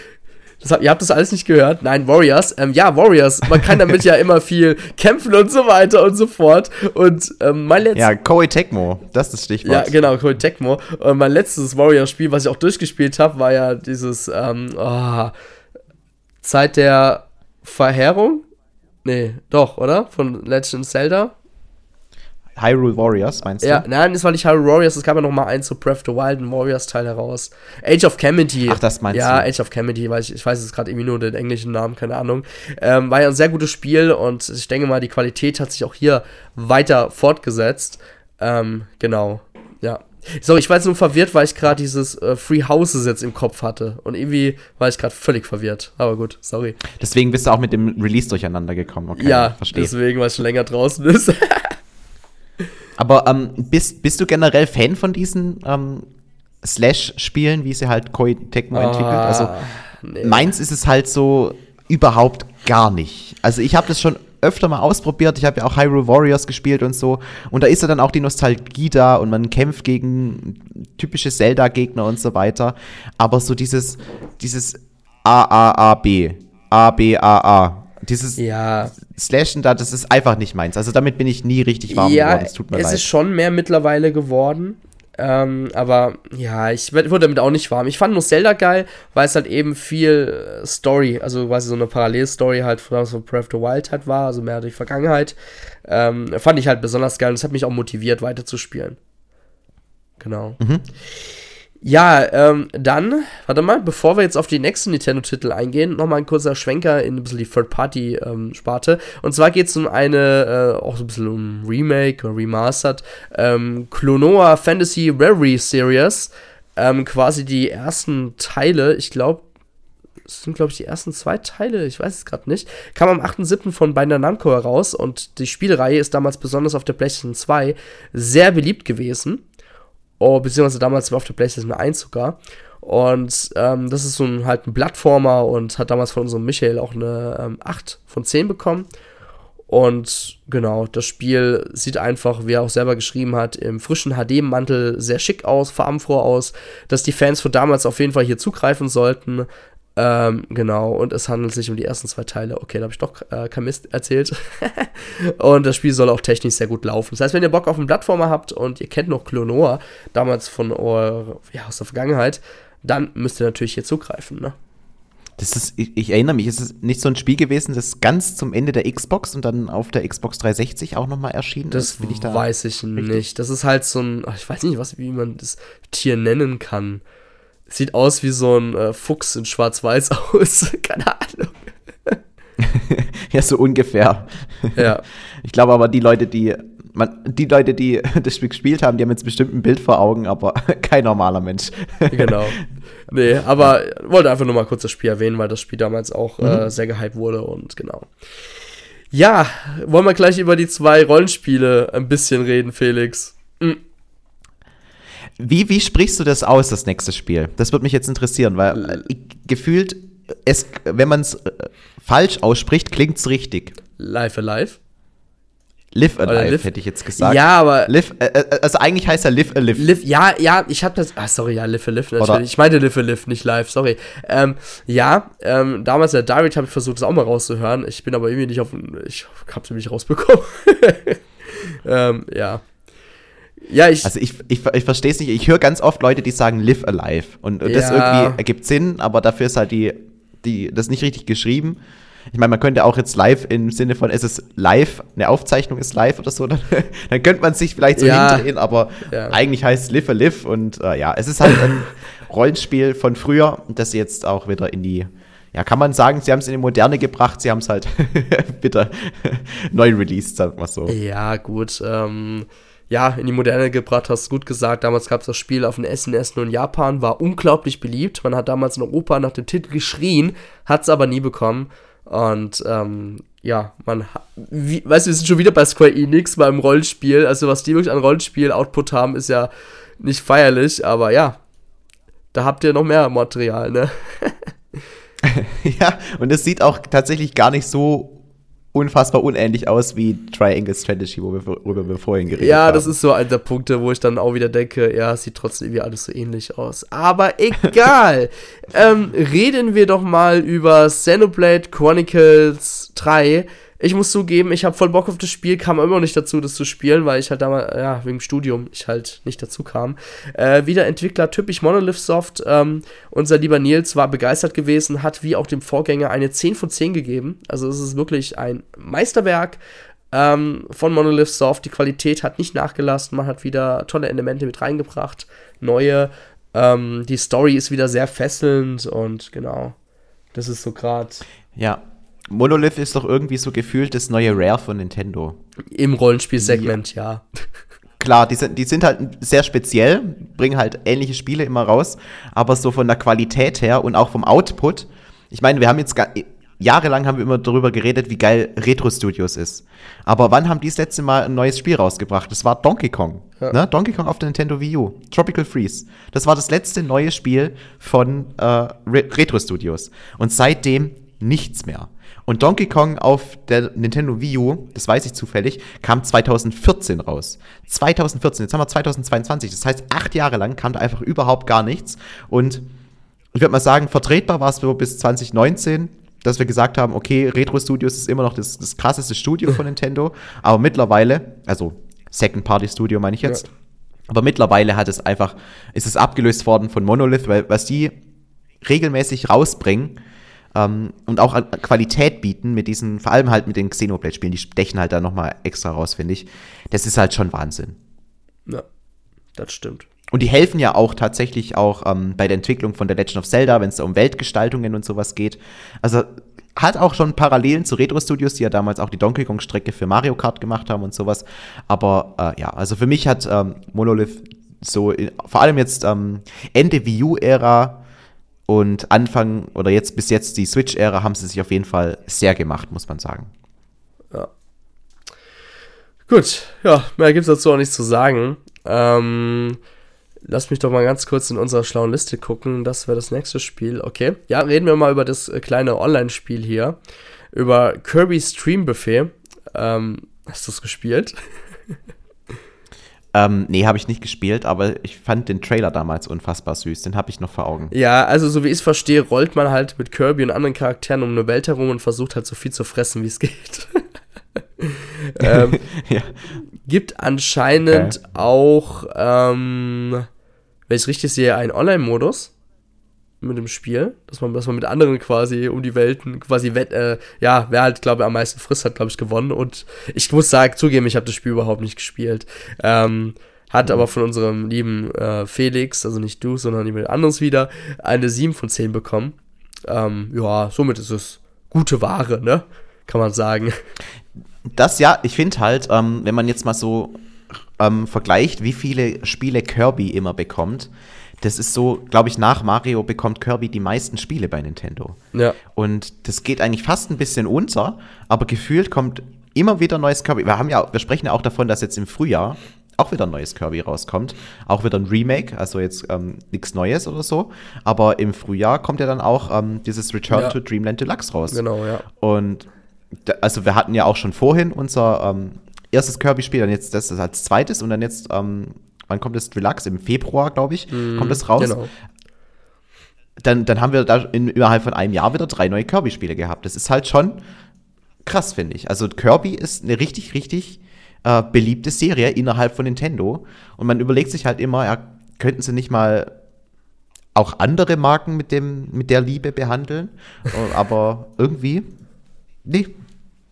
Das, ihr habt das alles nicht gehört? Nein, Warriors. Ähm, ja, Warriors. Man kann damit ja *laughs* immer viel kämpfen und so weiter und so fort. Und ähm, mein letztes. Ja, Koei Tecmo, das ist das Stichwort. Ja, genau, Koei Tecmo. Und mein letztes Warriors-Spiel, was ich auch durchgespielt habe, war ja dieses ähm, oh, Zeit der Verheerung. Nee, doch, oder? Von Legend Zelda. Hyrule Warriors, meinst du? Ja, nein, es war nicht Hyrule Warriors, es gab ja noch mal eins zu Breath of the Wild, ein Warriors-Teil heraus. Age of Calamity. Ach, das meinst ja, du? Ja, Age of Calamity, weil ich, ich weiß jetzt gerade irgendwie nur den englischen Namen, keine Ahnung. Ähm, war ja ein sehr gutes Spiel und ich denke mal, die Qualität hat sich auch hier weiter fortgesetzt. Ähm, genau, ja. So, ich war jetzt nur verwirrt, weil ich gerade dieses äh, Free Houses jetzt im Kopf hatte. Und irgendwie war ich gerade völlig verwirrt. Aber gut, sorry. Deswegen bist du auch mit dem Release durcheinander gekommen, okay? Ja, verstehe. deswegen, weil es schon länger draußen ist. *laughs* Aber ähm, bist, bist du generell Fan von diesen ähm, Slash-Spielen, wie sie halt Koei Tecmo ah, entwickelt? Also nee. meins ist es halt so überhaupt gar nicht. Also ich habe das schon öfter mal ausprobiert. Ich habe ja auch Hyrule Warriors gespielt und so. Und da ist ja dann auch die Nostalgie da und man kämpft gegen typische Zelda-Gegner und so weiter. Aber so dieses, dieses A, A, A, B, A, B, A, A, dieses ja. Slashen da, das ist einfach nicht meins. Also damit bin ich nie richtig warm ja, geworden. Es tut mir es leid. ist schon mehr mittlerweile geworden. Ähm, aber ja, ich wurde damit auch nicht warm. Ich fand nur Zelda geil, weil es halt eben viel äh, Story, also quasi so eine Parallelstory halt von Breath of the Wild halt war, also mehr die Vergangenheit. Ähm, fand ich halt besonders geil und es hat mich auch motiviert, weiterzuspielen. Genau. Mhm. Ja, ähm, dann, warte mal, bevor wir jetzt auf die nächsten Nintendo-Titel eingehen, nochmal ein kurzer Schwenker in ein bisschen die Third-Party-Sparte. Ähm, und zwar geht es um eine, äh, auch so ein bisschen um Remake oder Remastered, ähm, Klonoa Fantasy Rarity Series. Ähm, quasi die ersten Teile, ich glaube, das sind, glaube ich, die ersten zwei Teile, ich weiß es gerade nicht. Kam am 8.7. von Bandai Namco heraus und die Spielreihe ist damals besonders auf der PlayStation 2 sehr beliebt gewesen. Oh, beziehungsweise damals war auf der PlayStation 1 sogar. Und ähm, das ist so ein, halt ein Plattformer und hat damals von unserem Michael auch eine ähm, 8 von 10 bekommen. Und genau, das Spiel sieht einfach, wie er auch selber geschrieben hat, im frischen HD-Mantel sehr schick aus, farbenfroh aus, dass die Fans von damals auf jeden Fall hier zugreifen sollten. Ähm, genau, und es handelt sich um die ersten zwei Teile. Okay, da habe ich doch äh, kein Mist erzählt. *laughs* und das Spiel soll auch technisch sehr gut laufen. Das heißt, wenn ihr Bock auf einen Plattformer habt und ihr kennt noch Clonoa, damals von eurer, ja, aus der Vergangenheit, dann müsst ihr natürlich hier zugreifen, ne? Das ist, ich, ich, erinnere mich, ist es nicht so ein Spiel gewesen, das ganz zum Ende der Xbox und dann auf der Xbox 360 auch nochmal erschienen das ist? Ich da weiß ich richtig? nicht. Das ist halt so ein, ich weiß nicht, was, wie man das Tier nennen kann. Sieht aus wie so ein äh, Fuchs in Schwarz-Weiß *laughs* aus. Keine Ahnung. *laughs* ja, so ungefähr. Ja. Ich glaube aber, die Leute, die man, die Leute, die *laughs* das Spiel gespielt haben, die haben jetzt bestimmt ein Bild vor Augen, aber kein normaler Mensch. genau. Nee, aber wollte einfach nur mal kurz das Spiel erwähnen, weil das Spiel damals auch äh, mhm. äh, sehr gehypt wurde und genau. Ja, wollen wir gleich über die zwei Rollenspiele ein bisschen reden, Felix? Mhm. Wie, wie sprichst du das aus, das nächste Spiel? Das würde mich jetzt interessieren, weil äh, gefühlt, es, wenn man es äh, falsch ausspricht, klingt es richtig. Live Alive? Live Alive, live. hätte ich jetzt gesagt. Ja, aber. Live, äh, äh also eigentlich heißt er Live Alive. Live, ja, ja, ich habe das. Ah, sorry, ja, Live Alive natürlich. Oder ich meinte Live Alive, nicht live, sorry. Ähm, ja, ähm, damals in der Direct habe ich versucht, das auch mal rauszuhören. Ich bin aber irgendwie nicht auf. Ich habe es nicht rausbekommen. *laughs* ähm, ja. Ja, ich. Also ich, ich, ich verstehe es nicht. Ich höre ganz oft Leute, die sagen live alive. Und ja. das irgendwie ergibt Sinn, aber dafür ist halt die, die, das nicht richtig geschrieben. Ich meine, man könnte auch jetzt live im Sinne von, es ist live, eine Aufzeichnung ist live oder so, *laughs* dann, dann könnte man sich vielleicht so ja. hindrehen, aber ja. eigentlich heißt es live alive und äh, ja, es ist halt ein *laughs* Rollenspiel von früher, das jetzt auch wieder in die, ja, kann man sagen, sie haben es in die Moderne gebracht, sie haben es halt *laughs* wieder neu released, sagen wir so. Ja, gut, ähm ja, in die Moderne gebracht, hast gut gesagt. Damals gab es das Spiel auf dem SNES nur in Japan, war unglaublich beliebt. Man hat damals in Europa nach dem Titel geschrien, hat es aber nie bekommen. Und ähm, ja, man, wie, weißt du, wir sind schon wieder bei Square Enix beim Rollenspiel. Also, was die wirklich an Rollenspiel-Output haben, ist ja nicht feierlich, aber ja, da habt ihr noch mehr Material, ne? *laughs* ja, und es sieht auch tatsächlich gar nicht so unfassbar unähnlich aus wie Triangle Strategy, wo wir, worüber wir vorhin geredet ja, haben. Ja, das ist so einer der Punkte, wo ich dann auch wieder denke, ja, es sieht trotzdem irgendwie alles so ähnlich aus. Aber egal. *laughs* ähm, reden wir doch mal über Xenoblade Chronicles 3 ich muss zugeben, ich habe voll Bock auf das Spiel, kam immer noch nicht dazu, das zu spielen, weil ich halt damals, ja, wegen Studium, ich halt nicht dazu kam. Äh, wieder Entwickler, typisch Monolith Soft. Ähm, unser lieber Nils war begeistert gewesen, hat wie auch dem Vorgänger eine 10 von 10 gegeben. Also es ist wirklich ein Meisterwerk ähm, von Monolith Soft. Die Qualität hat nicht nachgelassen, man hat wieder tolle Elemente mit reingebracht, neue. Ähm, die Story ist wieder sehr fesselnd und genau, das ist so gerade. Ja, Monolith ist doch irgendwie so gefühlt das neue Rare von Nintendo. Im Rollenspielsegment, ja. ja. Klar, die sind, die sind halt sehr speziell, bringen halt ähnliche Spiele immer raus, aber so von der Qualität her und auch vom Output. Ich meine, wir haben jetzt jahrelang haben wir immer darüber geredet, wie geil Retro Studios ist. Aber wann haben die das letzte Mal ein neues Spiel rausgebracht? Das war Donkey Kong. Ja. Ne? Donkey Kong auf der Nintendo Wii U. Tropical Freeze. Das war das letzte neue Spiel von äh, Retro Studios. Und seitdem nichts mehr. Und Donkey Kong auf der Nintendo Wii U, das weiß ich zufällig, kam 2014 raus. 2014, jetzt haben wir 2022, das heißt, acht Jahre lang kam da einfach überhaupt gar nichts. Und ich würde mal sagen, vertretbar war es so bis 2019, dass wir gesagt haben, okay, Retro Studios ist immer noch das, das krasseste Studio von *laughs* Nintendo, aber mittlerweile, also Second Party Studio meine ich jetzt, ja. aber mittlerweile hat es einfach, ist es abgelöst worden von Monolith, weil was die regelmäßig rausbringen, ähm, und auch Qualität bieten mit diesen, vor allem halt mit den Xenoblade-Spielen, die stechen halt da nochmal extra raus, finde ich. Das ist halt schon Wahnsinn. Ja, das stimmt. Und die helfen ja auch tatsächlich auch ähm, bei der Entwicklung von der Legend of Zelda, wenn es da um Weltgestaltungen und sowas geht. Also hat auch schon Parallelen zu Retro-Studios, die ja damals auch die Donkey Kong-Strecke für Mario Kart gemacht haben und sowas. Aber äh, ja, also für mich hat ähm, Monolith so, in, vor allem jetzt ähm, Ende Wii U-Ära und Anfang oder jetzt bis jetzt die Switch-Ära haben sie sich auf jeden Fall sehr gemacht, muss man sagen. Ja. Gut, ja, mehr gibt es dazu auch nichts zu sagen. Ähm, lass mich doch mal ganz kurz in unserer schlauen Liste gucken. Das wäre das nächste Spiel. Okay. Ja, reden wir mal über das äh, kleine Online-Spiel hier. Über Kirby Stream Buffet. Ähm, hast du es gespielt? *laughs* Ähm, nee, habe ich nicht gespielt, aber ich fand den Trailer damals unfassbar süß. Den habe ich noch vor Augen. Ja, also so wie ich es verstehe, rollt man halt mit Kirby und anderen Charakteren um eine Welt herum und versucht halt so viel zu fressen, wie es geht. *laughs* ähm, *laughs* ja. Gibt anscheinend okay. auch, ähm, wenn ich es richtig sehe, einen Online-Modus mit dem Spiel, dass man, dass man mit anderen quasi um die Welten quasi wett, äh, ja, wer halt, glaube ich, am meisten frisst, hat, glaube ich, gewonnen. Und ich muss sagen, zugeben, ich habe das Spiel überhaupt nicht gespielt. Ähm, hat mhm. aber von unserem lieben äh, Felix, also nicht du, sondern jemand anderes wieder, eine 7 von 10 bekommen. Ähm, ja, somit ist es gute Ware, ne? Kann man sagen. Das ja, ich finde halt, ähm, wenn man jetzt mal so ähm, vergleicht, wie viele Spiele Kirby immer bekommt, das ist so, glaube ich, nach Mario bekommt Kirby die meisten Spiele bei Nintendo. Ja. Und das geht eigentlich fast ein bisschen unter, aber gefühlt kommt immer wieder neues Kirby. Wir haben ja, wir sprechen ja auch davon, dass jetzt im Frühjahr auch wieder ein neues Kirby rauskommt. Auch wieder ein Remake, also jetzt ähm, nichts Neues oder so. Aber im Frühjahr kommt ja dann auch ähm, dieses Return ja. to Dreamland Deluxe raus. Genau, ja. Und also wir hatten ja auch schon vorhin unser ähm, erstes Kirby-Spiel, dann jetzt das als zweites und dann jetzt ähm, wann kommt das Deluxe? Im Februar, glaube ich, mm, kommt das raus. Genau. Dann, dann haben wir da in, innerhalb von einem Jahr wieder drei neue Kirby-Spiele gehabt. Das ist halt schon krass, finde ich. Also Kirby ist eine richtig, richtig äh, beliebte Serie innerhalb von Nintendo. Und man überlegt sich halt immer, ja, könnten sie nicht mal auch andere Marken mit, dem, mit der Liebe behandeln? Aber irgendwie, nee,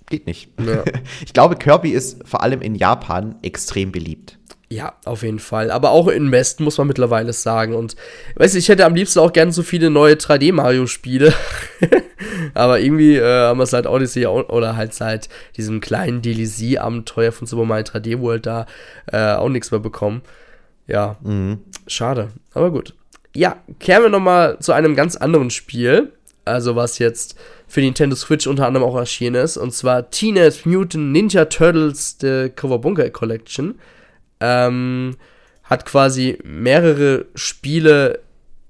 geht nicht. Ja. *laughs* Ich glaube, Kirby ist vor allem in Japan extrem beliebt. Ja, auf jeden Fall. Aber auch in Westen muss man mittlerweile sagen. Und weißt du, ich hätte am liebsten auch gerne so viele neue 3D-Mario-Spiele. *laughs* Aber irgendwie äh, haben wir seit Odyssey oder halt seit diesem kleinen DLC-Abenteuer von Super Mario 3D World da äh, auch nichts mehr bekommen. Ja, mhm. schade. Aber gut. Ja, kehren wir nochmal zu einem ganz anderen Spiel. Also was jetzt für Nintendo Switch unter anderem auch erschienen ist. Und zwar Teenage Mutant Ninja Turtles The Kawabunga Collection ähm, hat quasi mehrere Spiele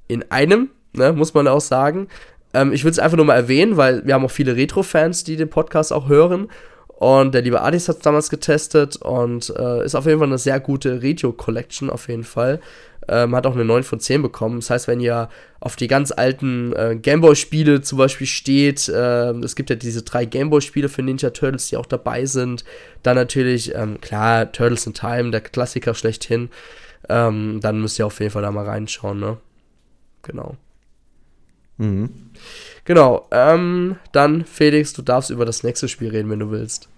in einem, ne, muss man auch sagen. Ähm, ich würde es einfach nur mal erwähnen, weil wir haben auch viele Retro-Fans, die den Podcast auch hören. Und der liebe Adis hat es damals getestet und äh, ist auf jeden Fall eine sehr gute Retro-Collection, auf jeden Fall. Ähm, hat auch eine 9 von 10 bekommen. Das heißt, wenn ihr auf die ganz alten äh, Gameboy-Spiele zum Beispiel steht, äh, es gibt ja diese drei Gameboy-Spiele für Ninja Turtles, die auch dabei sind. Dann natürlich, ähm, klar, Turtles in Time, der Klassiker schlechthin. Ähm, dann müsst ihr auf jeden Fall da mal reinschauen, ne? Genau. Mhm. Genau. Ähm, dann, Felix, du darfst über das nächste Spiel reden, wenn du willst.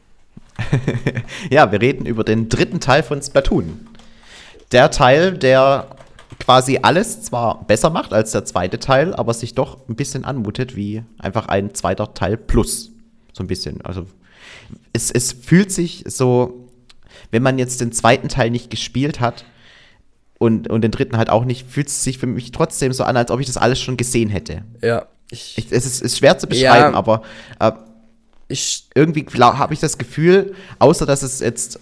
*laughs* ja, wir reden über den dritten Teil von Splatoon. Der Teil, der quasi alles zwar besser macht als der zweite Teil, aber sich doch ein bisschen anmutet wie einfach ein zweiter Teil plus. So ein bisschen. Also es, es fühlt sich so, wenn man jetzt den zweiten Teil nicht gespielt hat und, und den dritten halt auch nicht, fühlt es sich für mich trotzdem so an, als ob ich das alles schon gesehen hätte. Ja. Ich, ich, es ist, ist, schwer zu beschreiben, ja, aber äh, ich, irgendwie habe ich das Gefühl, außer dass es jetzt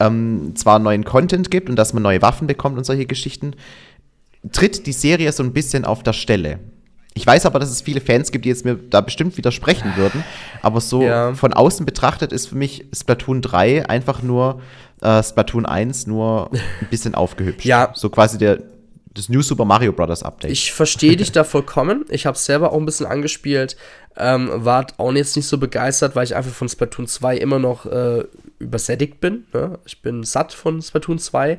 ähm, zwar neuen Content gibt und dass man neue Waffen bekommt und solche Geschichten, tritt die Serie so ein bisschen auf der Stelle. Ich weiß aber, dass es viele Fans gibt, die jetzt mir da bestimmt widersprechen würden. Aber so ja. von außen betrachtet ist für mich Splatoon 3 einfach nur äh, Splatoon 1 nur ein bisschen aufgehübscht. Ja. So quasi der, das New Super Mario Bros. Update. Ich verstehe *laughs* dich da vollkommen. Ich habe es selber auch ein bisschen angespielt. Ähm, war auch jetzt nicht so begeistert, weil ich einfach von Splatoon 2 immer noch äh, übersättigt bin. Ne? Ich bin satt von Splatoon 2.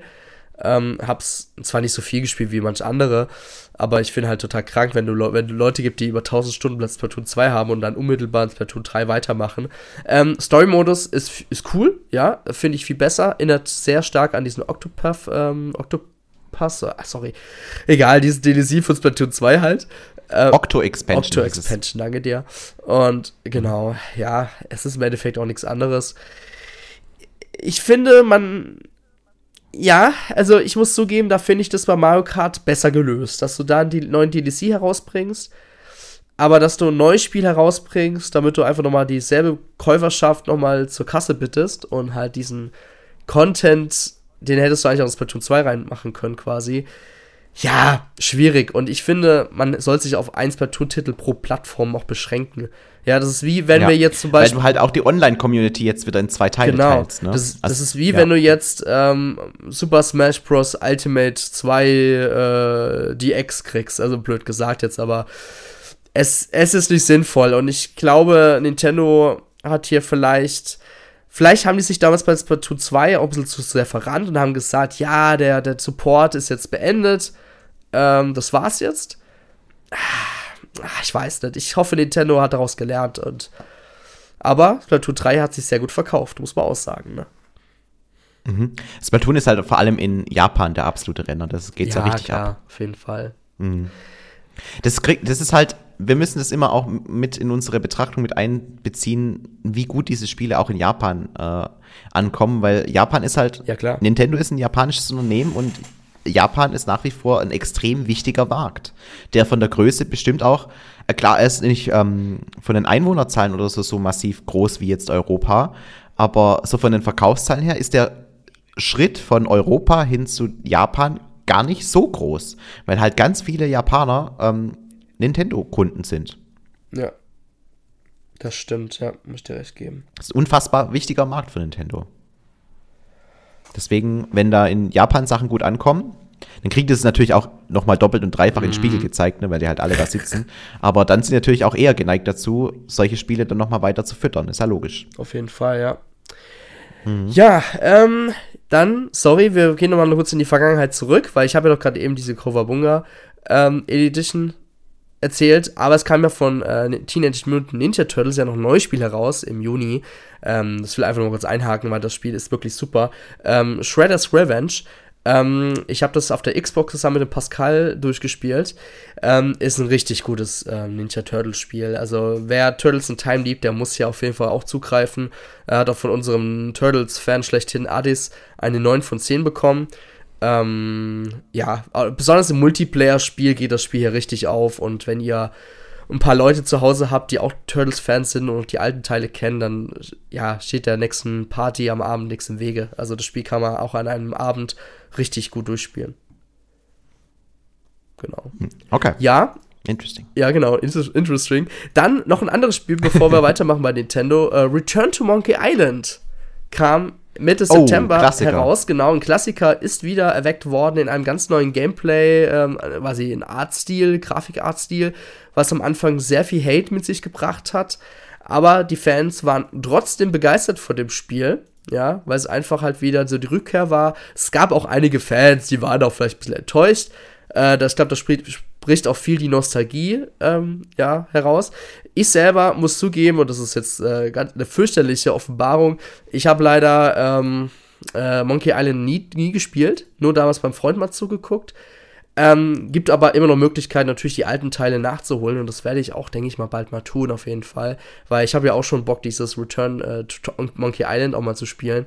Ähm, hab's zwar nicht so viel gespielt wie manche andere, aber ich finde halt total krank, wenn du, wenn du Leute gibt, die über 1000 Stunden Platz Splatoon 2 haben und dann unmittelbar in Splatoon 3 weitermachen. Ähm, Story-Modus ist, ist cool, ja, finde ich viel besser. Erinnert sehr stark an diesen Octopath, ähm, Octopath, sorry, egal, diesen DLC von Splatoon 2 halt. Äh, Octo Expansion. Octo Expansion, danke dir. Und genau, ja, es ist im Endeffekt auch nichts anderes ich finde, man. Ja, also ich muss zugeben, da finde ich das bei Mario Kart besser gelöst, dass du da einen neuen DLC herausbringst, aber dass du ein neues Spiel herausbringst, damit du einfach nochmal dieselbe Käuferschaft nochmal zur Kasse bittest und halt diesen Content, den hättest du eigentlich aus Splatoon 2 reinmachen können quasi. Ja, schwierig. Und ich finde, man soll sich auf ein Splatoon-Titel pro Plattform auch beschränken. Ja, das ist wie wenn ja, wir jetzt zum Beispiel. Weil du halt auch die Online-Community jetzt wieder in zwei Teile genau, teilst. Ne? Das, das also, ist wie ja. wenn du jetzt ähm, Super Smash Bros. Ultimate 2 äh, DX kriegst. Also blöd gesagt jetzt, aber es, es ist nicht sinnvoll. Und ich glaube, Nintendo hat hier vielleicht. Vielleicht haben die sich damals bei Splatoon 2 auch ein bisschen zu sehr verrannt und haben gesagt, ja, der, der Support ist jetzt beendet. Ähm, das war's jetzt. Ah ich weiß nicht. Ich hoffe, Nintendo hat daraus gelernt. Und, aber Splatoon 3 hat sich sehr gut verkauft, muss man auch sagen. Ne? Mhm. Splatoon ist halt vor allem in Japan der absolute Renner. Das geht ja, ja richtig klar, ab. auf jeden Fall. Mhm. Das, krieg, das ist halt, wir müssen das immer auch mit in unsere Betrachtung mit einbeziehen, wie gut diese Spiele auch in Japan äh, ankommen, weil Japan ist halt, ja, klar. Nintendo ist ein japanisches Unternehmen und Japan ist nach wie vor ein extrem wichtiger Markt, der von der Größe bestimmt auch, äh, klar, er ist nicht ähm, von den Einwohnerzahlen oder so, so massiv groß wie jetzt Europa, aber so von den Verkaufszahlen her ist der Schritt von Europa hin zu Japan gar nicht so groß, weil halt ganz viele Japaner ähm, Nintendo-Kunden sind. Ja. Das stimmt, ja, muss ich dir recht geben. Das ist ein unfassbar wichtiger Markt für Nintendo. Deswegen, wenn da in Japan Sachen gut ankommen, dann kriegt es natürlich auch nochmal doppelt und dreifach in den Spiegel mhm. gezeigt, ne, weil die halt alle da sitzen. Aber dann sind natürlich auch eher geneigt dazu, solche Spiele dann nochmal weiter zu füttern. Ist ja logisch. Auf jeden Fall, ja. Mhm. Ja, ähm, dann, sorry, wir gehen nochmal kurz in die Vergangenheit zurück, weil ich habe ja doch gerade eben diese Kowabunga ähm, Edition erzählt, aber es kam ja von äh, Teenage Mutant Ninja Turtles ja noch ein neues Spiel heraus im Juni. Ähm, das will ich einfach nur kurz einhaken, weil das Spiel ist wirklich super. Ähm, Shredder's Revenge. Ähm, ich habe das auf der Xbox zusammen mit dem Pascal durchgespielt. Ähm, ist ein richtig gutes äh, Ninja Turtles Spiel. Also wer Turtles in Time liebt, der muss hier auf jeden Fall auch zugreifen. Er hat auch von unserem Turtles-Fan schlechthin Addis eine 9 von 10 bekommen ähm, ja, besonders im Multiplayer-Spiel geht das Spiel hier richtig auf und wenn ihr ein paar Leute zu Hause habt, die auch Turtles-Fans sind und die alten Teile kennen, dann ja, steht der nächsten Party am Abend nichts im Wege. Also das Spiel kann man auch an einem Abend richtig gut durchspielen. Genau. Hm, okay. Ja, Interesting. Ja, genau, interesting. Dann noch ein anderes Spiel, bevor wir *laughs* weitermachen bei Nintendo. Uh, Return to Monkey Island kam Mitte oh, September heraus. Genau, ein Klassiker ist wieder erweckt worden in einem ganz neuen Gameplay, ähm, quasi in Artstil, Grafikartstil, was am Anfang sehr viel Hate mit sich gebracht hat. Aber die Fans waren trotzdem begeistert vor dem Spiel. Ja, weil es einfach halt wieder so die Rückkehr war. Es gab auch einige Fans, die waren auch vielleicht ein bisschen enttäuscht. Äh, das, ich glaube, das spricht, spricht auch viel die Nostalgie ähm, ja, heraus. Ich selber muss zugeben, und das ist jetzt äh, eine fürchterliche Offenbarung, ich habe leider ähm, äh, Monkey Island nie, nie gespielt, nur damals beim Freund mal zugeguckt. Ähm, gibt aber immer noch Möglichkeiten, natürlich die alten Teile nachzuholen und das werde ich auch, denke ich mal, bald mal tun, auf jeden Fall. Weil ich habe ja auch schon Bock, dieses Return äh, to Monkey Island auch mal zu spielen.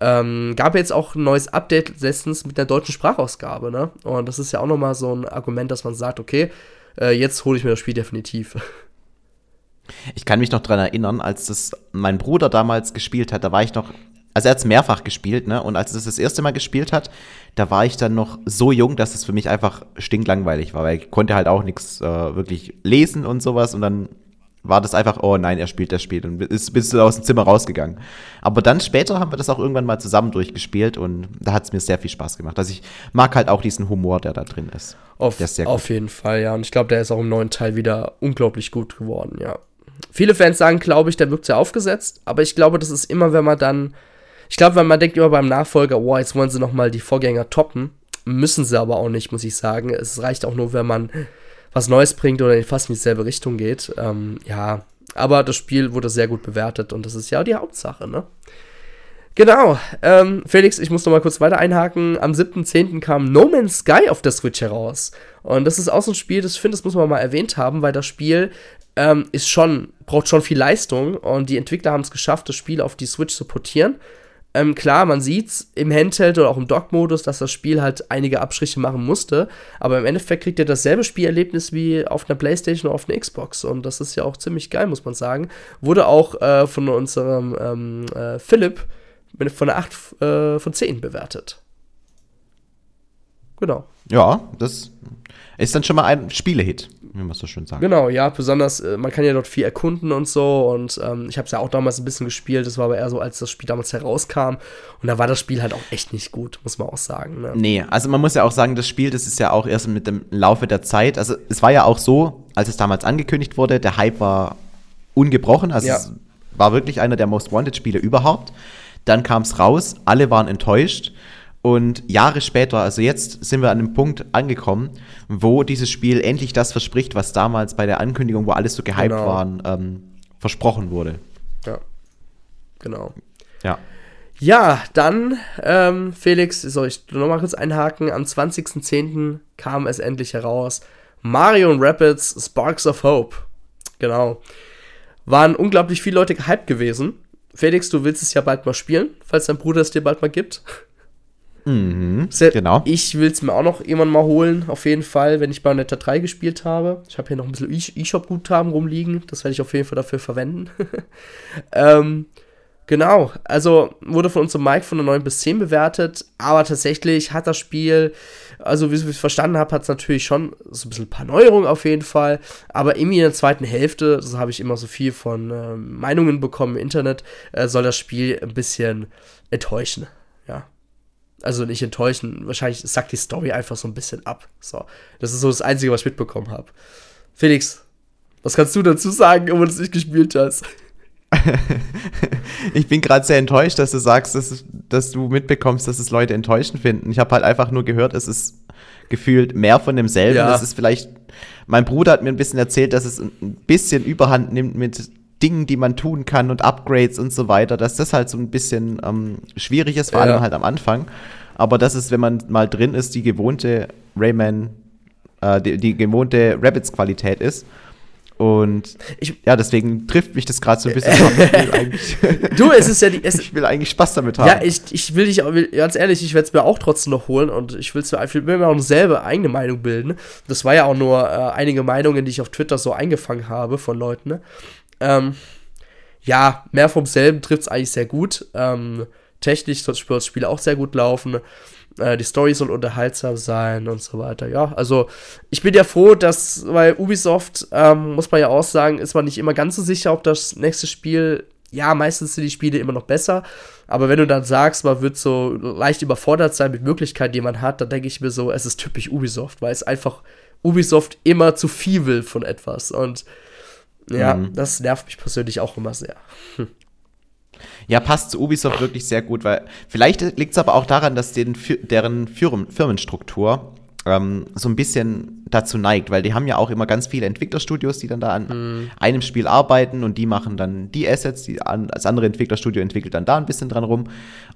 Ähm, gab jetzt auch ein neues Update letztens mit der deutschen Sprachausgabe, ne? Und das ist ja auch nochmal so ein Argument, dass man sagt, okay, äh, jetzt hole ich mir das Spiel definitiv. *laughs* Ich kann mich noch daran erinnern, als das mein Bruder damals gespielt hat, da war ich noch, also er hat es mehrfach gespielt, ne? Und als er das das erste Mal gespielt hat, da war ich dann noch so jung, dass es für mich einfach stinklangweilig war, weil ich konnte halt auch nichts äh, wirklich lesen und sowas und dann war das einfach, oh nein, er spielt das Spiel und ist, bist du aus dem Zimmer rausgegangen. Aber dann später haben wir das auch irgendwann mal zusammen durchgespielt und da hat es mir sehr viel Spaß gemacht. Also ich mag halt auch diesen Humor, der da drin ist. Auf, ist auf jeden Fall, ja. Und ich glaube, der ist auch im neuen Teil wieder unglaublich gut geworden, ja. Viele Fans sagen, glaube ich, der wirkt sehr aufgesetzt, aber ich glaube, das ist immer, wenn man dann, ich glaube, wenn man denkt immer beim Nachfolger, wow, jetzt wollen sie nochmal die Vorgänger toppen, müssen sie aber auch nicht, muss ich sagen. Es reicht auch nur, wenn man was Neues bringt oder in fast in dieselbe Richtung geht. Ähm, ja, aber das Spiel wurde sehr gut bewertet und das ist ja die Hauptsache, ne? Genau, ähm, Felix, ich muss noch mal kurz weiter einhaken. Am 7.10. kam No Man's Sky auf der Switch heraus. Und das ist auch so ein Spiel, das finde, das muss man mal erwähnt haben, weil das Spiel ähm, ist schon, braucht schon viel Leistung und die Entwickler haben es geschafft, das Spiel auf die Switch zu portieren. Ähm, klar, man sieht's im Handheld oder auch im Dock-Modus, dass das Spiel halt einige Abstriche machen musste, aber im Endeffekt kriegt ihr dasselbe Spielerlebnis wie auf einer Playstation oder auf einer Xbox und das ist ja auch ziemlich geil, muss man sagen. Wurde auch äh, von unserem ähm, äh, Philipp von einer 8 äh, von 10 bewertet. Genau. Ja, das ist dann schon mal ein Spielehit wie man so schön sagt. Genau, ja, besonders, äh, man kann ja dort viel erkunden und so und ähm, ich habe es ja auch damals ein bisschen gespielt, das war aber eher so, als das Spiel damals herauskam und da war das Spiel halt auch echt nicht gut, muss man auch sagen. Ne? Nee, also man muss ja auch sagen, das Spiel, das ist ja auch erst mit dem Laufe der Zeit, also es war ja auch so, als es damals angekündigt wurde, der Hype war ungebrochen, also ja. es war wirklich einer der Most Wanted Spiele überhaupt. Dann kam es raus, alle waren enttäuscht und Jahre später, also jetzt sind wir an einem Punkt angekommen, wo dieses Spiel endlich das verspricht, was damals bei der Ankündigung, wo alles so gehypt genau. waren, ähm, versprochen wurde. Ja. Genau. Ja. Ja, dann, ähm, Felix, soll ich noch mal kurz einhaken? Am 20.10. kam es endlich heraus. Mario Rapids Sparks of Hope. Genau. Waren unglaublich viele Leute gehypt gewesen. Felix, du willst es ja bald mal spielen, falls dein Bruder es dir bald mal gibt. Mhm, genau. Ich will es mir auch noch irgendwann mal holen, auf jeden Fall, wenn ich Bayonetta 3 gespielt habe. Ich habe hier noch ein bisschen eShop-Guthaben rumliegen. Das werde ich auf jeden Fall dafür verwenden. *laughs* ähm, genau, also wurde von unserem Mike von der 9 bis 10 bewertet, aber tatsächlich hat das Spiel, also wie ich es verstanden habe, hat es natürlich schon so ein bisschen ein paar Neuerungen auf jeden Fall, aber irgendwie in der zweiten Hälfte, das habe ich immer so viel von äh, Meinungen bekommen im Internet, äh, soll das Spiel ein bisschen enttäuschen. Ja, also nicht enttäuschen. Wahrscheinlich sagt die Story einfach so ein bisschen ab. So. Das ist so das Einzige, was ich mitbekommen habe. Felix, was kannst du dazu sagen, obwohl du es nicht gespielt hast? *laughs* ich bin gerade sehr enttäuscht, dass du sagst, dass, dass du mitbekommst, dass es Leute enttäuschend finden. Ich habe halt einfach nur gehört, es ist gefühlt mehr von demselben. Ja. Das ist vielleicht. Mein Bruder hat mir ein bisschen erzählt, dass es ein bisschen Überhand nimmt mit Dingen, die man tun kann und Upgrades und so weiter, dass das halt so ein bisschen ähm, schwierig ist, vor ja. allem halt am Anfang. Aber das ist, wenn man mal drin ist, die gewohnte Rayman, äh, die, die gewohnte Rabbits-Qualität ist. Und ich, ja, deswegen trifft mich das gerade so ein bisschen. *laughs* du, es ist ja die. Es, *laughs* ich will eigentlich Spaß damit haben. Ja, ich, ich will dich, ganz ehrlich, ich werde es mir auch trotzdem noch holen und ich will mir auch noch selber eigene Meinung bilden. Das war ja auch nur äh, einige Meinungen, die ich auf Twitter so eingefangen habe von Leuten. Ne? Ähm, ja, mehr vom selben trifft es eigentlich sehr gut. Ähm, technisch soll das Spiel auch sehr gut laufen. Äh, die Story soll unterhaltsam sein und so weiter. Ja, also ich bin ja froh, dass, weil Ubisoft, ähm, muss man ja auch sagen, ist man nicht immer ganz so sicher, ob das nächste Spiel, ja, meistens sind die Spiele immer noch besser. Aber wenn du dann sagst, man wird so leicht überfordert sein mit Möglichkeiten, die man hat, dann denke ich mir so, es ist typisch Ubisoft, weil es einfach Ubisoft immer zu viel will von etwas. Und ja, mhm. das nervt mich persönlich auch immer sehr. Hm. Ja, passt zu Ubisoft wirklich sehr gut, weil vielleicht liegt es aber auch daran, dass den, deren Firmenstruktur ähm, so ein bisschen dazu neigt, weil die haben ja auch immer ganz viele Entwicklerstudios, die dann da an mhm. einem Spiel arbeiten und die machen dann die Assets, die an, das andere Entwicklerstudio entwickelt dann da ein bisschen dran rum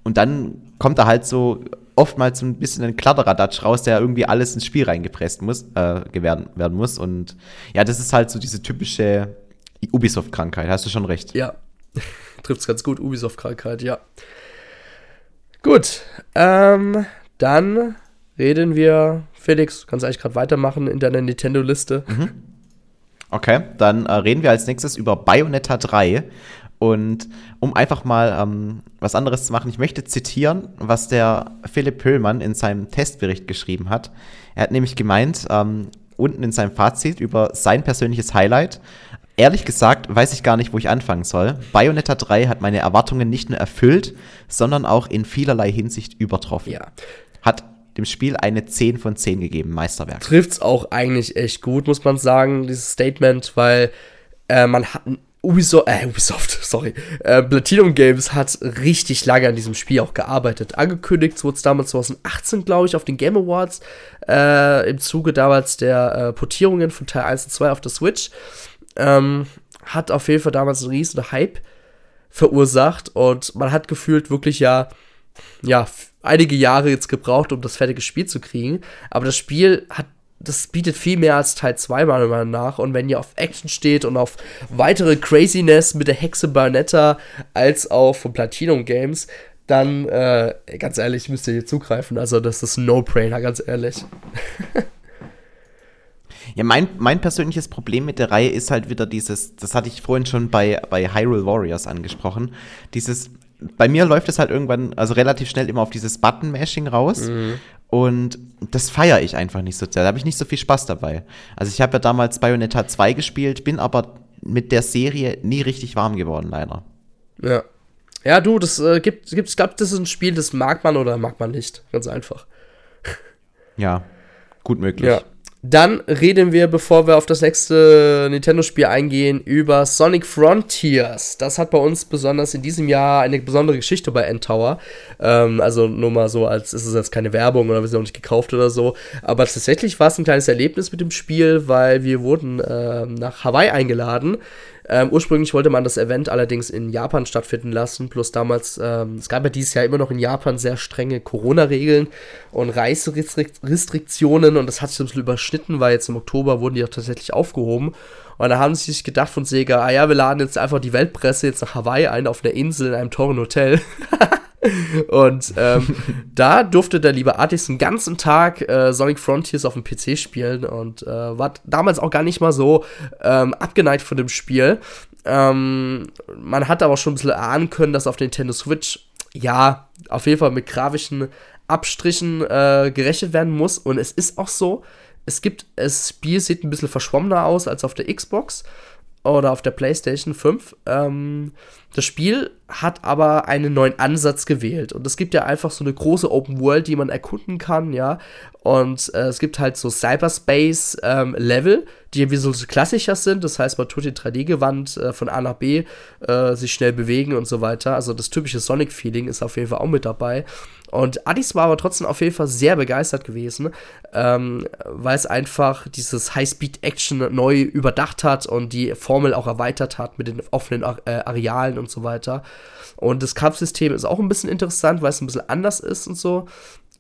und dann kommt da halt so oftmals so ein bisschen ein Kladderadatsch raus, der irgendwie alles ins Spiel reingepresst muss, äh, werden, werden muss und ja, das ist halt so diese typische Ubisoft-Krankheit, hast du schon recht. Ja, *laughs* trifft es ganz gut, Ubisoft-Krankheit, ja. Gut, ähm, dann reden wir, Felix, kannst du eigentlich gerade weitermachen in deiner Nintendo-Liste. Mhm. Okay, dann äh, reden wir als nächstes über Bayonetta 3. Und um einfach mal ähm, was anderes zu machen, ich möchte zitieren, was der Philipp Höhlmann in seinem Testbericht geschrieben hat. Er hat nämlich gemeint, ähm, unten in seinem Fazit über sein persönliches Highlight, Ehrlich gesagt weiß ich gar nicht, wo ich anfangen soll. Bayonetta 3 hat meine Erwartungen nicht nur erfüllt, sondern auch in vielerlei Hinsicht übertroffen. Ja. Hat dem Spiel eine 10 von 10 gegeben, Meisterwerk. Trifft's auch eigentlich echt gut, muss man sagen, dieses Statement, weil äh, man hat Ubisoft, äh, Ubisoft, *laughs* sorry, äh, Platinum Games hat richtig lange an diesem Spiel auch gearbeitet. Angekündigt wurde es damals 2018, glaube ich, auf den Game Awards, äh, im Zuge damals der äh, Portierungen von Teil 1 und 2 auf der Switch. Ähm, hat auf jeden Fall damals einen riesen Hype verursacht und man hat gefühlt wirklich ja, ja, einige Jahre jetzt gebraucht, um das fertige Spiel zu kriegen. Aber das Spiel hat, das bietet viel mehr als Teil 2 meiner Meinung nach. Und wenn ihr auf Action steht und auf weitere Craziness mit der Hexe Bayonetta als auch von Platinum Games, dann, äh, ganz ehrlich, müsst ihr hier zugreifen. Also, das ist No-Brainer, ganz ehrlich. *laughs* Ja, mein, mein persönliches Problem mit der Reihe ist halt wieder dieses, das hatte ich vorhin schon bei, bei Hyrule Warriors angesprochen, dieses, bei mir läuft es halt irgendwann, also relativ schnell immer auf dieses Button-Mashing raus. Mhm. Und das feiere ich einfach nicht so sehr. Da habe ich nicht so viel Spaß dabei. Also ich habe ja damals Bayonetta 2 gespielt, bin aber mit der Serie nie richtig warm geworden, leider. Ja. Ja, du, das äh, gibt, gibt, ich glaube, das ist ein Spiel, das mag man oder mag man nicht. Ganz einfach. Ja, gut möglich. Ja. Dann reden wir, bevor wir auf das nächste Nintendo-Spiel eingehen, über Sonic Frontiers. Das hat bei uns besonders in diesem Jahr eine besondere Geschichte bei N-Tower. Ähm, also nur mal so, als ist es jetzt keine Werbung oder wir sind auch nicht gekauft oder so. Aber tatsächlich war es ein kleines Erlebnis mit dem Spiel, weil wir wurden äh, nach Hawaii eingeladen ähm, ursprünglich wollte man das Event allerdings in Japan stattfinden lassen, plus damals, ähm, es gab ja dieses Jahr immer noch in Japan sehr strenge Corona-Regeln und Reiserestriktionen und das hat sich ein bisschen überschnitten, weil jetzt im Oktober wurden die auch tatsächlich aufgehoben. Und da haben sie sich gedacht von Sega, ah ja, wir laden jetzt einfach die Weltpresse jetzt nach Hawaii ein, auf einer Insel in einem teuren Hotel. *laughs* Und ähm, *laughs* da durfte der liebe Artist den ganzen Tag äh, Sonic Frontiers auf dem PC spielen und äh, war damals auch gar nicht mal so ähm, abgeneigt von dem Spiel. Ähm, man hat aber schon ein bisschen erahnen können, dass auf der Nintendo Switch, ja, auf jeden Fall mit grafischen Abstrichen äh, gerechnet werden muss. Und es ist auch so, es gibt, das Spiel sieht ein bisschen verschwommener aus als auf der Xbox oder auf der PlayStation 5. Ähm, das Spiel hat aber einen neuen Ansatz gewählt und es gibt ja einfach so eine große Open World, die man erkunden kann, ja. Und äh, es gibt halt so Cyberspace ähm, die wie so klassischer sind. Das heißt, man tut die 3D-Gewand äh, von A nach B äh, sich schnell bewegen und so weiter. Also das typische Sonic-Feeling ist auf jeden Fall auch mit dabei. Und Addis war aber trotzdem auf jeden Fall sehr begeistert gewesen, ähm, weil es einfach dieses High-Speed-Action neu überdacht hat und die Formel auch erweitert hat mit den offenen äh, Arealen und so weiter. Und das Kampfsystem ist auch ein bisschen interessant, weil es ein bisschen anders ist und so.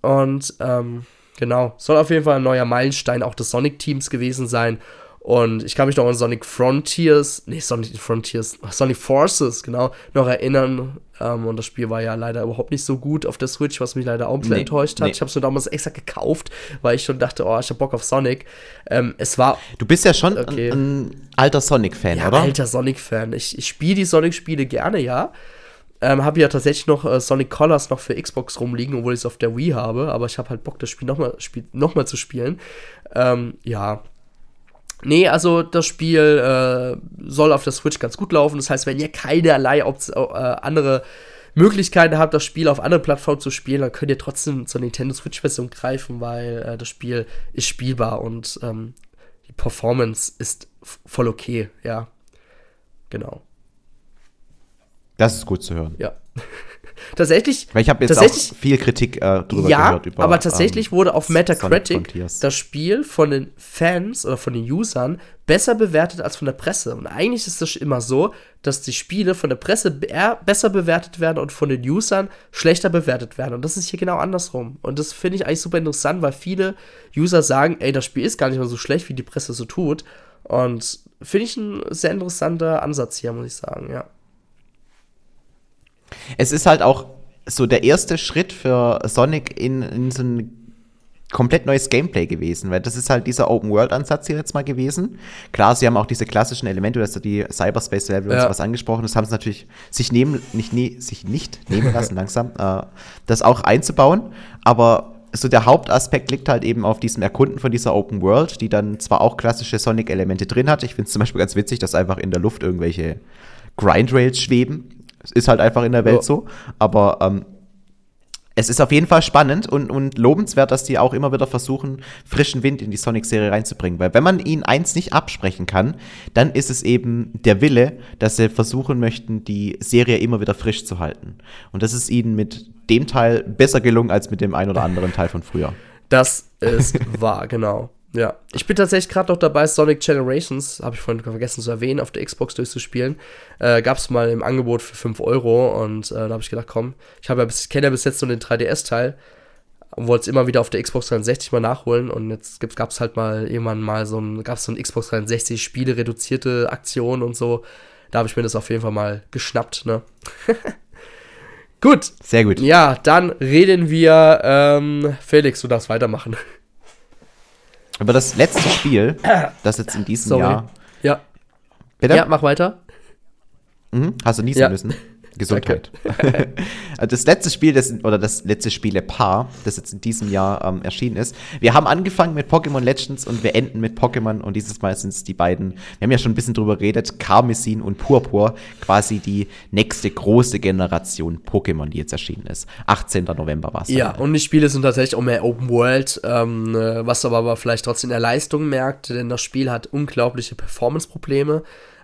Und ähm, genau, soll auf jeden Fall ein neuer Meilenstein auch des Sonic-Teams gewesen sein. Und ich kann mich noch an Sonic Frontiers, nee, Sonic Frontiers, Sonic Forces, genau, noch erinnern. Ähm, und das Spiel war ja leider überhaupt nicht so gut auf der Switch, was mich leider auch ein bisschen nee, enttäuscht hat. Nee. Ich habe es mir damals extra gekauft, weil ich schon dachte, oh, ich habe Bock auf Sonic. Ähm, es war. Du bist ja schon okay. ein, ein, alter Sonic-Fan, ja, oder? Alter Sonic-Fan. Ich, ich spiele die Sonic-Spiele gerne, ja. ähm, habe ja tatsächlich noch äh, Sonic Colors noch für Xbox rumliegen, obwohl ich es auf der Wii habe, aber ich habe halt Bock, das Spiel nochmal spiel, noch zu spielen. Ähm, ja. Nee, also das Spiel äh, soll auf der Switch ganz gut laufen. Das heißt, wenn ihr keinerlei Opt äh, andere Möglichkeiten habt, das Spiel auf andere Plattformen zu spielen, dann könnt ihr trotzdem zur Nintendo Switch-Version greifen, weil äh, das Spiel ist spielbar und ähm, die Performance ist voll okay, ja. Genau. Das ist gut zu hören. Ja. *laughs* tatsächlich. Weil ich habe jetzt auch viel Kritik äh, drüber ja, gehört. Über, aber tatsächlich ähm, wurde auf Metacritic das Spiel von den Fans oder von den Usern besser bewertet als von der Presse. Und eigentlich ist es immer so, dass die Spiele von der Presse besser bewertet werden und von den Usern schlechter bewertet werden. Und das ist hier genau andersrum. Und das finde ich eigentlich super interessant, weil viele User sagen, ey, das Spiel ist gar nicht mal so schlecht, wie die Presse so tut. Und finde ich ein sehr interessanter Ansatz hier, muss ich sagen, ja. Es ist halt auch so der erste Schritt für Sonic in, in so ein komplett neues Gameplay gewesen, weil das ist halt dieser Open-World-Ansatz hier jetzt mal gewesen. Klar, sie haben auch diese klassischen Elemente, du hast ja die Cyberspace-Level ja. und sowas angesprochen, das haben sie natürlich sich, nehmen, nicht, ne, sich nicht nehmen lassen, *laughs* langsam, äh, das auch einzubauen, aber so der Hauptaspekt liegt halt eben auf diesem Erkunden von dieser Open World, die dann zwar auch klassische Sonic-Elemente drin hat. Ich finde es zum Beispiel ganz witzig, dass einfach in der Luft irgendwelche Grindrails schweben. Es ist halt einfach in der Welt ja. so. Aber ähm, es ist auf jeden Fall spannend und, und lobenswert, dass die auch immer wieder versuchen, frischen Wind in die Sonic-Serie reinzubringen. Weil wenn man ihnen eins nicht absprechen kann, dann ist es eben der Wille, dass sie versuchen möchten, die Serie immer wieder frisch zu halten. Und das ist ihnen mit dem Teil besser gelungen als mit dem ein oder anderen Teil von früher. Das ist wahr, *laughs* genau. Ja, ich bin tatsächlich gerade noch dabei, Sonic Generations, habe ich vorhin vergessen zu erwähnen, auf der Xbox durchzuspielen. Äh, Gab es mal im Angebot für 5 Euro und äh, da habe ich gedacht, komm, ich, ja bis, kenne ja bis jetzt nur den 3DS-Teil und wollte es immer wieder auf der Xbox 360 mal nachholen und jetzt gab es halt mal irgendwann mal so ein, gab so ein Xbox 360 Spiele reduzierte Aktion und so. Da habe ich mir das auf jeden Fall mal geschnappt, ne? *laughs* gut. Sehr gut. Ja, dann reden wir, ähm, Felix, du darfst weitermachen. Aber das letzte Spiel, das jetzt in diesem Sorry. Jahr. Ja. Bitte? Ja, mach weiter. Mhm, hast du niesen ja. müssen. Gesundheit. *laughs* das letzte Spiel, das, oder das letzte Spiele-Paar, das jetzt in diesem Jahr ähm, erschienen ist. Wir haben angefangen mit Pokémon Legends und wir enden mit Pokémon und dieses Mal sind es die beiden, wir haben ja schon ein bisschen drüber geredet, Karmesin und Purpur, quasi die nächste große Generation Pokémon, die jetzt erschienen ist. 18. November war es. Ja, und die Spiele sind tatsächlich auch mehr Open World, ähm, äh, was aber, aber vielleicht trotzdem in der Leistung merkt, denn das Spiel hat unglaubliche Performance-Probleme.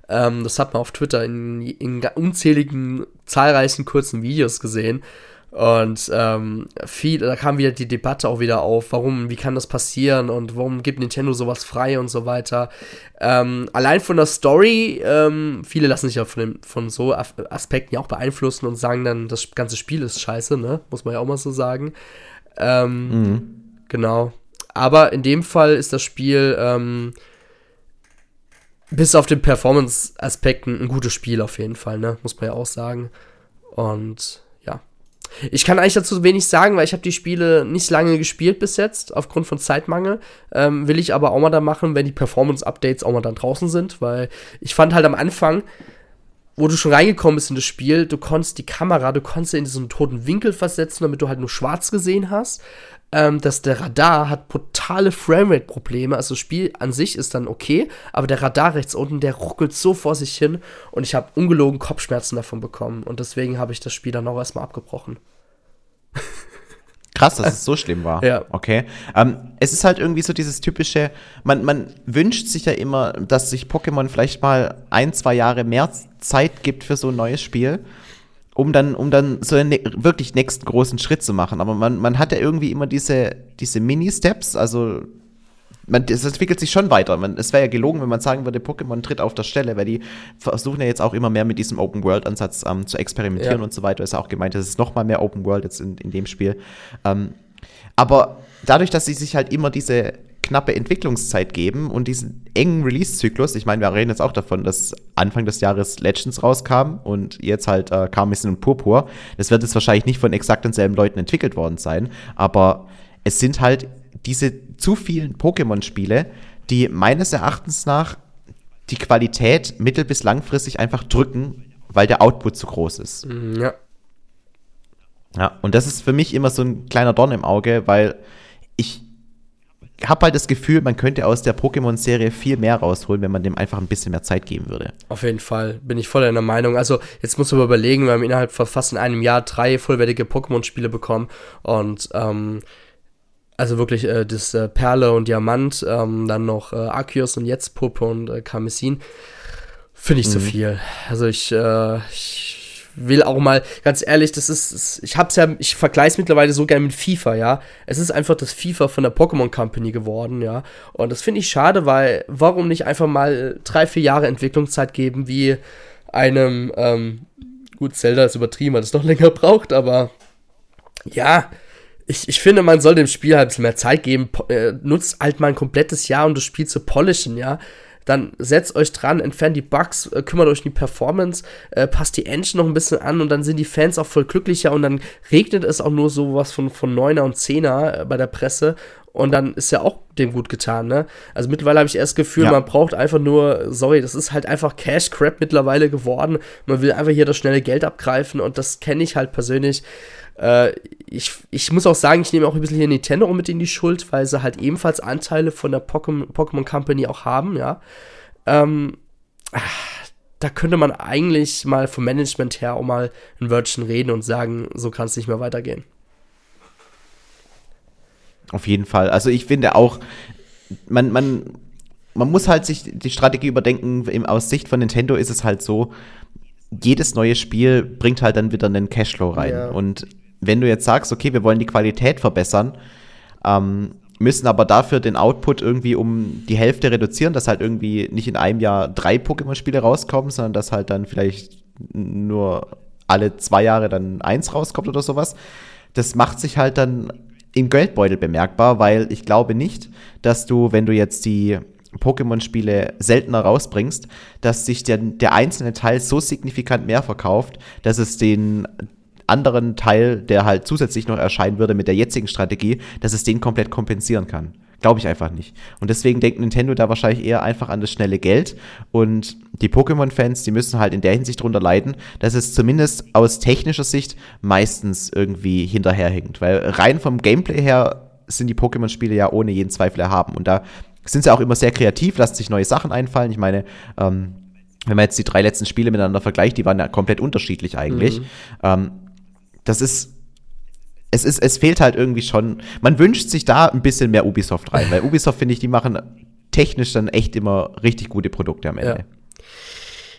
Ähm, das hat man auf Twitter in, in unzähligen, zahlreichen kurzen Videos gesehen. Und ähm, viel, da kam wieder die Debatte auch wieder auf, warum, wie kann das passieren und warum gibt Nintendo sowas frei und so weiter. Ähm, allein von der Story, ähm, viele lassen sich ja von, dem, von so Aspekten ja auch beeinflussen und sagen dann, das ganze Spiel ist scheiße, ne? Muss man ja auch mal so sagen. Ähm, mhm. Genau. Aber in dem Fall ist das Spiel ähm, bis auf den Performance-Aspekten ein gutes Spiel auf jeden Fall, ne? Muss man ja auch sagen. Und ja. Ich kann eigentlich dazu wenig sagen, weil ich habe die Spiele nicht lange gespielt bis jetzt, aufgrund von Zeitmangel. Ähm, will ich aber auch mal da machen, wenn die Performance-Updates auch mal dann draußen sind, weil ich fand halt am Anfang, wo du schon reingekommen bist in das Spiel, du konntest die Kamera, du konntest in diesen toten Winkel versetzen, damit du halt nur schwarz gesehen hast ähm, dass der Radar hat brutale Framerate-Probleme. Also das Spiel an sich ist dann okay, aber der Radar rechts unten, der ruckelt so vor sich hin und ich habe ungelogen Kopfschmerzen davon bekommen. Und deswegen habe ich das Spiel dann auch erstmal abgebrochen. Krass, dass es so schlimm war. *laughs* Ja. Okay. Ähm, es ist halt irgendwie so dieses typische, man, man wünscht sich ja immer, dass sich Pokémon vielleicht mal ein, zwei Jahre mehr Zeit gibt für so ein neues Spiel um dann, um dann so einen ne-, wirklich nächsten großen Schritt zu machen. Aber man, man hat ja irgendwie immer diese, diese Mini-Steps, also man, es entwickelt sich schon weiter. Man, es wäre ja gelogen, wenn man sagen würde, Pokémon tritt auf der Stelle, weil die versuchen ja jetzt auch immer mehr mit diesem Open-World-Ansatz ähm, zu experimentieren ja. und so weiter. Ist auch gemeint, es ist noch mal mehr Open-World jetzt in, in dem Spiel. Ähm, aber dadurch, dass sie sich halt immer diese knappe Entwicklungszeit geben und diesen engen Release-Zyklus. Ich meine, wir reden jetzt auch davon, dass Anfang des Jahres Legends rauskam und jetzt halt äh, Karmesin und Purpur. Das wird jetzt wahrscheinlich nicht von exakt denselben Leuten entwickelt worden sein, aber es sind halt diese zu vielen Pokémon-Spiele, die meines Erachtens nach die Qualität mittel- bis langfristig einfach drücken, weil der Output zu groß ist. Mm, ja, Ja, und das ist für mich immer so ein kleiner Dorn im Auge, weil ich habe halt das Gefühl, man könnte aus der Pokémon-Serie viel mehr rausholen, wenn man dem einfach ein bisschen mehr Zeit geben würde. Auf jeden Fall, bin ich voll deiner Meinung. Also, jetzt muss man überlegen, wir haben innerhalb von fast in einem Jahr drei vollwertige Pokémon-Spiele bekommen und ähm, also wirklich äh, das äh, Perle und Diamant, ähm, dann noch äh, Arceus und jetzt Puppe und äh, Karmesin. Finde ich mhm. zu viel. Also ich, äh, ich will auch mal, ganz ehrlich, das ist, das, ich hab's ja, ich vergleiche es mittlerweile so gerne mit FIFA, ja. Es ist einfach das FIFA von der Pokémon Company geworden, ja. Und das finde ich schade, weil, warum nicht einfach mal drei, vier Jahre Entwicklungszeit geben, wie einem, ähm, gut, Zelda ist übertrieben, weil es doch *laughs* länger braucht, aber ja, ich, ich finde, man soll dem Spiel halt ein bisschen mehr Zeit geben. Po äh, nutzt halt mal ein komplettes Jahr, um das Spiel zu polishen, ja dann setzt euch dran, entfernt die Bugs, äh, kümmert euch um die Performance, äh, passt die Engine noch ein bisschen an und dann sind die Fans auch voll glücklicher und dann regnet es auch nur sowas von, von 9er und 10er äh, bei der Presse und dann ist ja auch dem gut getan, ne? Also mittlerweile habe ich erst das Gefühl, ja. man braucht einfach nur, sorry, das ist halt einfach Cash Crap mittlerweile geworden. Man will einfach hier das schnelle Geld abgreifen und das kenne ich halt persönlich. Äh, ich, ich muss auch sagen, ich nehme auch ein bisschen hier Nintendo mit in die Schuld, weil sie halt ebenfalls Anteile von der Pokémon, Company auch haben, ja. Ähm, da könnte man eigentlich mal vom Management her auch mal ein Wörtchen reden und sagen, so kann es nicht mehr weitergehen. Auf jeden Fall. Also ich finde auch, man, man, man muss halt sich die Strategie überdenken. Aus Sicht von Nintendo ist es halt so, jedes neue Spiel bringt halt dann wieder einen Cashflow rein. Ja. Und wenn du jetzt sagst, okay, wir wollen die Qualität verbessern, ähm, müssen aber dafür den Output irgendwie um die Hälfte reduzieren, dass halt irgendwie nicht in einem Jahr drei Pokémon-Spiele rauskommen, sondern dass halt dann vielleicht nur alle zwei Jahre dann eins rauskommt oder sowas. Das macht sich halt dann im Geldbeutel bemerkbar, weil ich glaube nicht, dass du, wenn du jetzt die Pokémon-Spiele seltener rausbringst, dass sich der, der einzelne Teil so signifikant mehr verkauft, dass es den anderen Teil, der halt zusätzlich noch erscheinen würde mit der jetzigen Strategie, dass es den komplett kompensieren kann. Glaube ich einfach nicht. Und deswegen denkt Nintendo da wahrscheinlich eher einfach an das schnelle Geld. Und die Pokémon-Fans, die müssen halt in der Hinsicht drunter leiden, dass es zumindest aus technischer Sicht meistens irgendwie hinterherhinkt. Weil rein vom Gameplay her sind die Pokémon-Spiele ja ohne jeden Zweifel erhaben. Und da sind sie auch immer sehr kreativ, lassen sich neue Sachen einfallen. Ich meine, ähm, wenn man jetzt die drei letzten Spiele miteinander vergleicht, die waren ja komplett unterschiedlich eigentlich. Mhm. Ähm, das ist es ist, es fehlt halt irgendwie schon. Man wünscht sich da ein bisschen mehr Ubisoft rein, weil *laughs* Ubisoft, finde ich, die machen technisch dann echt immer richtig gute Produkte am Ende.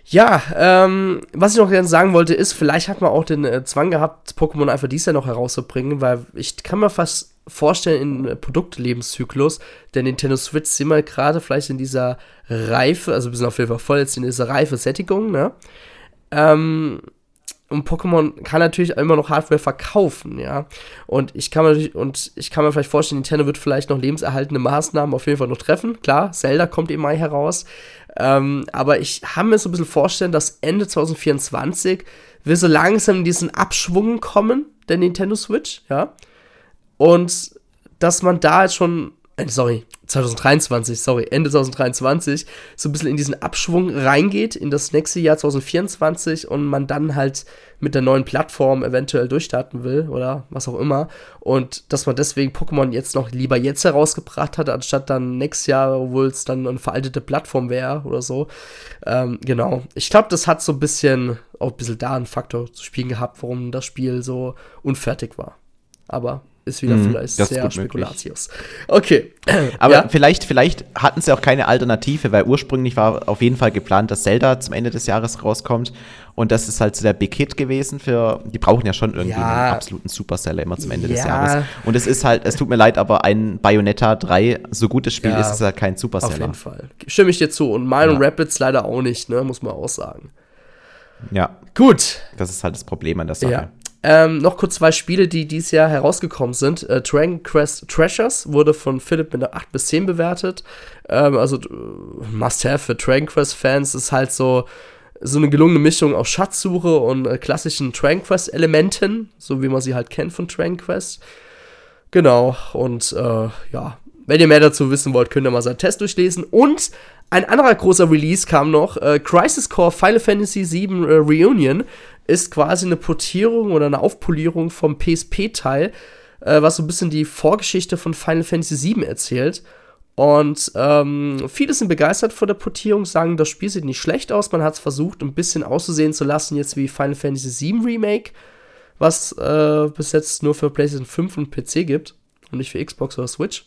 Ja, ja ähm, was ich noch gerne sagen wollte, ist, vielleicht hat man auch den äh, Zwang gehabt, Pokémon einfach dies Jahr noch herauszubringen, weil ich kann mir fast vorstellen, in Produktlebenszyklus, der Nintendo Switch sind wir gerade vielleicht in dieser Reife, also wir sind auf jeden Fall voll jetzt in dieser reife Sättigung, ne? Ähm, und Pokémon kann natürlich immer noch Hardware verkaufen, ja. Und ich kann mir und ich kann mir vielleicht vorstellen, Nintendo wird vielleicht noch lebenserhaltende Maßnahmen auf jeden Fall noch treffen. Klar, Zelda kommt im Mai heraus. Ähm, aber ich habe mir so ein bisschen vorstellen, dass Ende 2024 wir so langsam in diesen Abschwung kommen, der Nintendo Switch, ja. Und dass man da jetzt schon äh, sorry, 2023, sorry, Ende 2023, so ein bisschen in diesen Abschwung reingeht, in das nächste Jahr 2024 und man dann halt mit der neuen Plattform eventuell durchstarten will oder was auch immer. Und dass man deswegen Pokémon jetzt noch lieber jetzt herausgebracht hat, anstatt dann nächstes Jahr, obwohl es dann eine veraltete Plattform wäre oder so. Ähm, genau. Ich glaube, das hat so ein bisschen, auch ein bisschen da einen Faktor zu spielen gehabt, warum das Spiel so unfertig war. Aber ist wieder mhm, vielleicht sehr Spekulatius. Okay. *clears throat* Aber ja? vielleicht, vielleicht hatten sie auch keine Alternative, weil ursprünglich war auf jeden Fall geplant, dass Zelda zum Ende des Jahres rauskommt. Und das ist halt so der Big Hit gewesen für, die brauchen ja schon irgendwie ja. einen absoluten Superseller immer zum Ende ja. des Jahres. Und es ist halt, es tut mir leid, aber ein Bayonetta 3, so gutes Spiel ist es halt kein Superseller. Auf jeden Fall. Stimme ich dir zu. Und Mine und Rapids leider auch nicht, ne, muss man auch sagen. Ja. Gut. Das ist halt das Problem an der Sache. Ja. Ähm, noch kurz zwei Spiele, die dieses Jahr herausgekommen sind. Äh, Dragon Quest Treasures wurde von Philipp mit einer 8 bis 10 bewertet. Ähm, also äh, Must-Have für Dragon Quest-Fans ist halt so, so eine gelungene Mischung aus Schatzsuche und äh, klassischen Dragon Quest-Elementen, so wie man sie halt kennt von Dragon Quest. Genau, und äh, ja, wenn ihr mehr dazu wissen wollt, könnt ihr mal seinen Test durchlesen. Und ein anderer großer Release kam noch, äh, Crisis Core Final Fantasy VII äh, Reunion ist quasi eine Portierung oder eine Aufpolierung vom PSP-Teil, äh, was so ein bisschen die Vorgeschichte von Final Fantasy VII erzählt. Und ähm, viele sind begeistert von der Portierung, sagen, das Spiel sieht nicht schlecht aus. Man hat es versucht, ein bisschen auszusehen zu lassen, jetzt wie Final Fantasy VII Remake, was äh, bis jetzt nur für PlayStation 5 und PC gibt und nicht für Xbox oder Switch.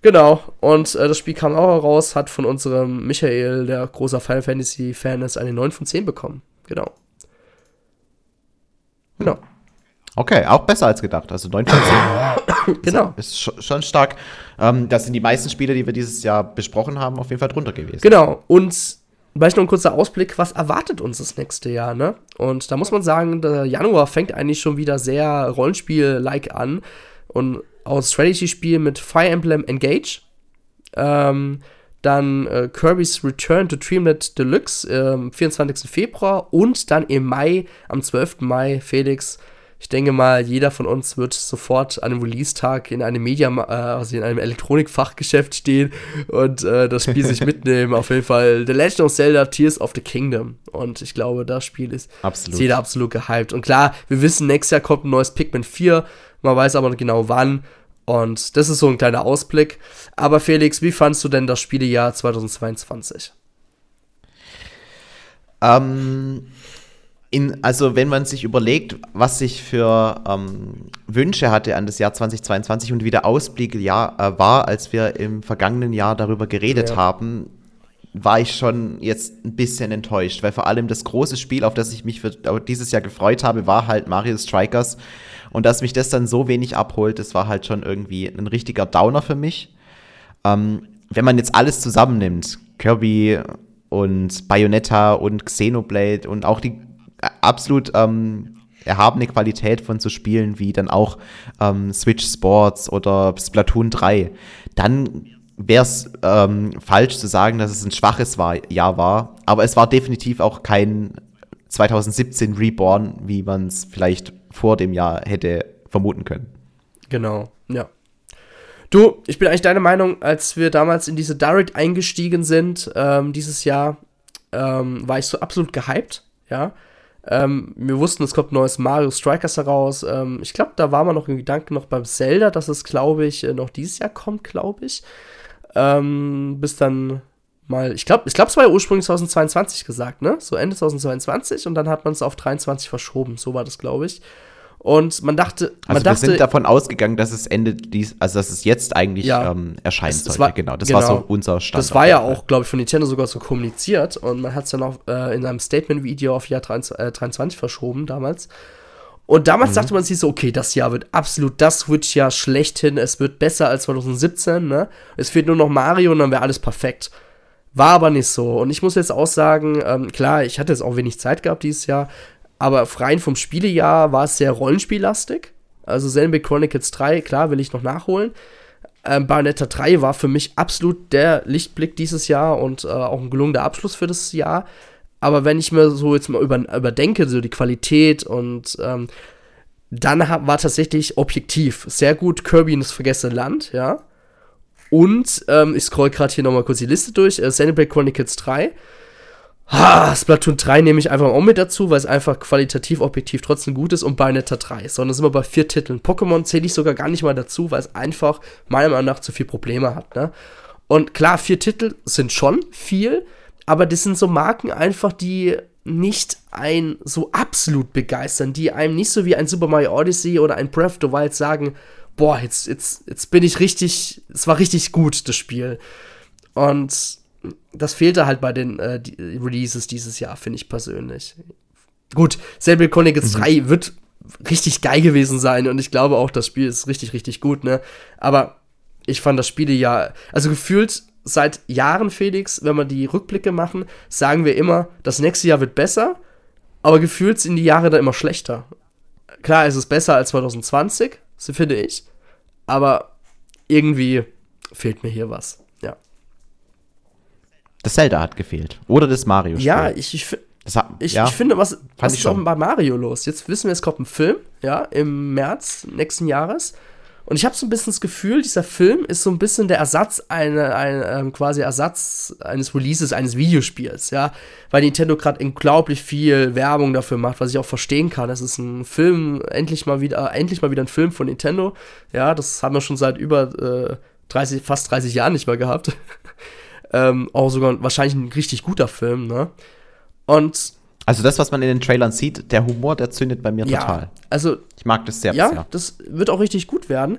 Genau, und äh, das Spiel kam auch heraus, hat von unserem Michael, der großer Final Fantasy-Fan ist, eine 9 von 10 bekommen. Genau. Genau. Okay, auch besser als gedacht. Also 9 von 10. *coughs* genau. Ist schon stark. Ähm, das sind die meisten Spiele, die wir dieses Jahr besprochen haben, auf jeden Fall drunter gewesen. Genau. Und vielleicht noch ein kurzer Ausblick, was erwartet uns das nächste Jahr, ne? Und da muss man sagen, der Januar fängt eigentlich schon wieder sehr Rollenspiel-like an. Und auch Strategy-Spiel mit Fire Emblem Engage. Ähm, dann äh, Kirby's Return to Dreamlet Deluxe am äh, 24. Februar und dann im Mai, am 12. Mai, Felix, ich denke mal, jeder von uns wird sofort an einem Release-Tag in einem Media, äh, also in einem Elektronikfachgeschäft stehen und äh, das Spiel sich *laughs* mitnehmen. Auf jeden Fall The Legend of Zelda Tears of the Kingdom. Und ich glaube, das Spiel ist absolut. jeder absolut gehypt. Und klar, wir wissen, nächstes Jahr kommt ein neues Pikmin 4. Man weiß aber nicht genau wann. Und das ist so ein kleiner Ausblick. Aber Felix, wie fandst du denn das Spielejahr 2022? Ähm, in, also wenn man sich überlegt, was ich für ähm, Wünsche hatte an das Jahr 2022 und wie der Ausblick ja, äh, war, als wir im vergangenen Jahr darüber geredet ja. haben, war ich schon jetzt ein bisschen enttäuscht, weil vor allem das große Spiel, auf das ich mich für dieses Jahr gefreut habe, war halt Mario Strikers. Und dass mich das dann so wenig abholt, das war halt schon irgendwie ein richtiger Downer für mich. Ähm, wenn man jetzt alles zusammennimmt, Kirby und Bayonetta und Xenoblade und auch die absolut ähm, erhabene Qualität von so Spielen wie dann auch ähm, Switch Sports oder Splatoon 3, dann wäre es ähm, falsch zu sagen, dass es ein schwaches war, Jahr war. Aber es war definitiv auch kein 2017 Reborn, wie man es vielleicht vor dem Jahr hätte vermuten können. Genau, ja. Du, ich bin eigentlich deiner Meinung, als wir damals in diese Direct eingestiegen sind, ähm, dieses Jahr, ähm, war ich so absolut gehypt, ja. Ähm, wir wussten, es kommt ein neues Mario Strikers heraus. Ähm, ich glaube, da war man noch im Gedanken noch beim Zelda, dass es, glaube ich, äh, noch dieses Jahr kommt, glaube ich. Ähm, bis dann mal, ich glaube, ich glaube, es war ja ursprünglich 2022 gesagt, ne? So Ende 2022 und dann hat man es auf 23 verschoben. So war das, glaube ich. Und man dachte, man also dachte, wir sind davon ausgegangen, dass es Ende dies, also dass es jetzt eigentlich ja, ähm, erscheinen es, sollte. War, genau, das genau, war so unser Stand. Das war ja auch, glaube ich, von Nintendo sogar so kommuniziert und man hat es dann auch äh, in einem Statement-Video auf Jahr 23, äh, verschoben damals. Und damals mhm. dachte man sich so, okay, das Jahr wird absolut das Switch-Jahr schlechthin. Es wird besser als 2017, ne? Es fehlt nur noch Mario und dann wäre alles perfekt. War aber nicht so. Und ich muss jetzt auch sagen, ähm, klar, ich hatte jetzt auch wenig Zeit gehabt dieses Jahr, aber rein vom Spielejahr war es sehr rollenspiellastig. Also Xenoblade Chronicles 3, klar, will ich noch nachholen. Ähm, Bayonetta 3 war für mich absolut der Lichtblick dieses Jahr und äh, auch ein gelungener Abschluss für das Jahr. Aber wenn ich mir so jetzt mal über, überdenke, so die Qualität und ähm, dann war tatsächlich objektiv sehr gut Kirby in das vergessene Land, ja. Und ähm, ich scroll gerade hier nochmal kurz die Liste durch. Äh, Xenoblade Chronicles 3 Ha, Splatoon 3 nehme ich einfach auch mit dazu, weil es einfach qualitativ, objektiv trotzdem gut ist und Bayonetta 3. Sondern sind wir bei vier Titeln. Pokémon zähle ich sogar gar nicht mal dazu, weil es einfach meiner Meinung nach zu viel Probleme hat. Ne? Und klar, vier Titel sind schon viel, aber das sind so Marken einfach, die nicht ein so absolut begeistern, die einem nicht so wie ein Super Mario Odyssey oder ein Breath of the Wild sagen, boah, jetzt, jetzt, jetzt bin ich richtig, es war richtig gut, das Spiel. Und das fehlte halt bei den äh, die Releases dieses Jahr, finde ich persönlich. Gut, Xenoblade Chronicles mhm. 3 wird richtig geil gewesen sein und ich glaube auch, das Spiel ist richtig, richtig gut, ne? Aber ich fand das Spiel ja, also gefühlt seit Jahren, Felix, wenn wir die Rückblicke machen, sagen wir immer, das nächste Jahr wird besser, aber gefühlt sind die Jahre da immer schlechter. Klar, es ist besser als 2020, so finde ich, aber irgendwie fehlt mir hier was. Das Zelda hat gefehlt. Oder das Mario-Spiel. Ja, ich, ich, hat, ich, ja, ich finde, was, was ist auch bei Mario los? Jetzt wissen wir, es kommt ein Film, ja, im März nächsten Jahres. Und ich habe so ein bisschen das Gefühl, dieser Film ist so ein bisschen der Ersatz, eine, ein, ähm, quasi Ersatz eines Releases eines Videospiels, ja. Weil Nintendo gerade unglaublich viel Werbung dafür macht, was ich auch verstehen kann. Es ist ein Film, endlich mal wieder, endlich mal wieder ein Film von Nintendo. Ja, das haben wir schon seit über äh, 30, fast 30 Jahren nicht mehr gehabt. *laughs* ähm, auch sogar wahrscheinlich ein richtig guter Film, ne? Und also das, was man in den Trailern sieht, der Humor, der zündet bei mir ja, total. Also ich mag das sehr. Ja, sehr. das wird auch richtig gut werden.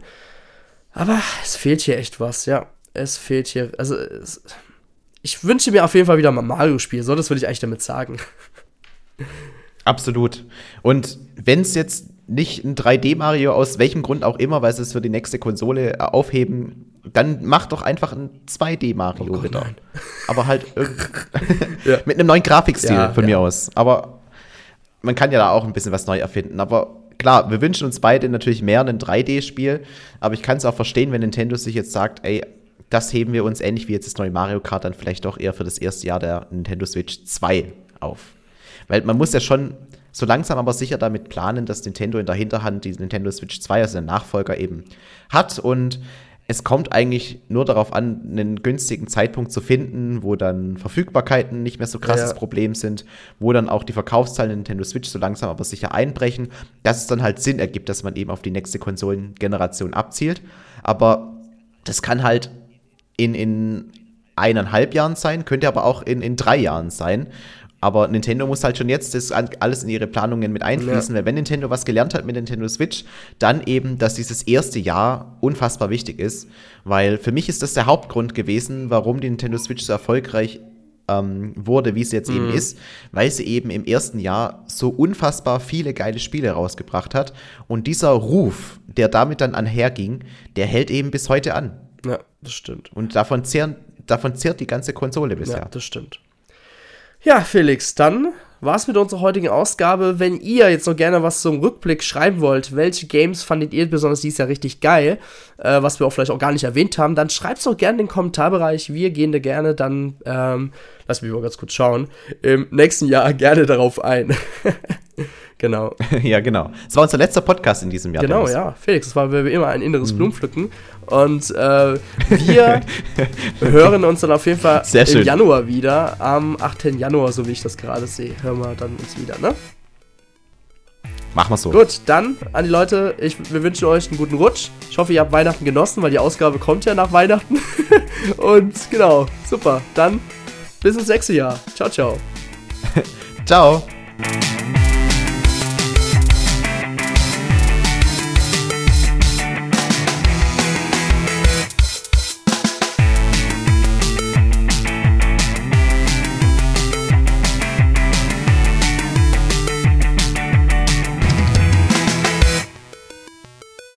Aber es fehlt hier echt was, ja. Es fehlt hier, also es, ich wünsche mir auf jeden Fall wieder mal Mario-Spiel. So, das würde ich eigentlich damit sagen. Absolut. Und wenn es jetzt nicht ein 3D-Mario aus welchem Grund auch immer, weil sie es für die nächste Konsole äh, aufheben, dann mach doch einfach ein 2D-Mario oh wieder. Nein. Aber halt *laughs* ja. *laughs* mit einem neuen Grafikstil ja, von ja. mir aus. Aber man kann ja da auch ein bisschen was neu erfinden. Aber klar, wir wünschen uns beide natürlich mehr ein 3D-Spiel. Aber ich kann es auch verstehen, wenn Nintendo sich jetzt sagt, ey, das heben wir uns ähnlich wie jetzt das neue Mario Kart dann vielleicht doch eher für das erste Jahr der Nintendo Switch 2 auf. Weil man muss ja schon so langsam aber sicher damit planen, dass Nintendo in der Hinterhand die Nintendo Switch 2, also den Nachfolger eben hat und es kommt eigentlich nur darauf an, einen günstigen Zeitpunkt zu finden, wo dann Verfügbarkeiten nicht mehr so krasses ja. Problem sind, wo dann auch die Verkaufszahlen der Nintendo Switch so langsam aber sicher einbrechen, dass es dann halt Sinn ergibt, dass man eben auf die nächste Konsolengeneration abzielt. Aber das kann halt in, in eineinhalb Jahren sein, könnte aber auch in, in drei Jahren sein. Aber Nintendo muss halt schon jetzt das alles in ihre Planungen mit einfließen, ja. weil wenn Nintendo was gelernt hat mit Nintendo Switch, dann eben, dass dieses erste Jahr unfassbar wichtig ist, weil für mich ist das der Hauptgrund gewesen, warum die Nintendo Switch so erfolgreich ähm, wurde, wie sie jetzt mhm. eben ist, weil sie eben im ersten Jahr so unfassbar viele geile Spiele rausgebracht hat und dieser Ruf, der damit dann einherging, der hält eben bis heute an. Ja, das stimmt. Und davon, zehren, davon zehrt die ganze Konsole bisher. Ja, das stimmt. Ja, Felix, dann war's mit unserer heutigen Ausgabe. Wenn ihr jetzt noch gerne was zum Rückblick schreiben wollt, welche Games fandet ihr besonders dieses Jahr richtig geil, äh, was wir auch vielleicht auch gar nicht erwähnt haben, dann schreibt's doch gerne in den Kommentarbereich. Wir gehen da gerne dann, ähm, lass mich mal ganz kurz schauen, im nächsten Jahr gerne darauf ein. *laughs* Genau. *laughs* ja, genau. Es war unser letzter Podcast in diesem Jahr. Genau, ja. Felix, es war wie immer ein inneres mhm. Blumenpflücken. Und äh, wir *laughs* hören uns dann auf jeden Fall im Januar wieder. Am 8. Januar, so wie ich das gerade sehe, hören wir dann uns wieder, ne? Machen wir so. Gut, dann an die Leute, ich, wir wünschen euch einen guten Rutsch. Ich hoffe, ihr habt Weihnachten genossen, weil die Ausgabe kommt ja nach Weihnachten. Und genau, super. Dann bis ins nächste Jahr. Ciao, ciao. *laughs* ciao.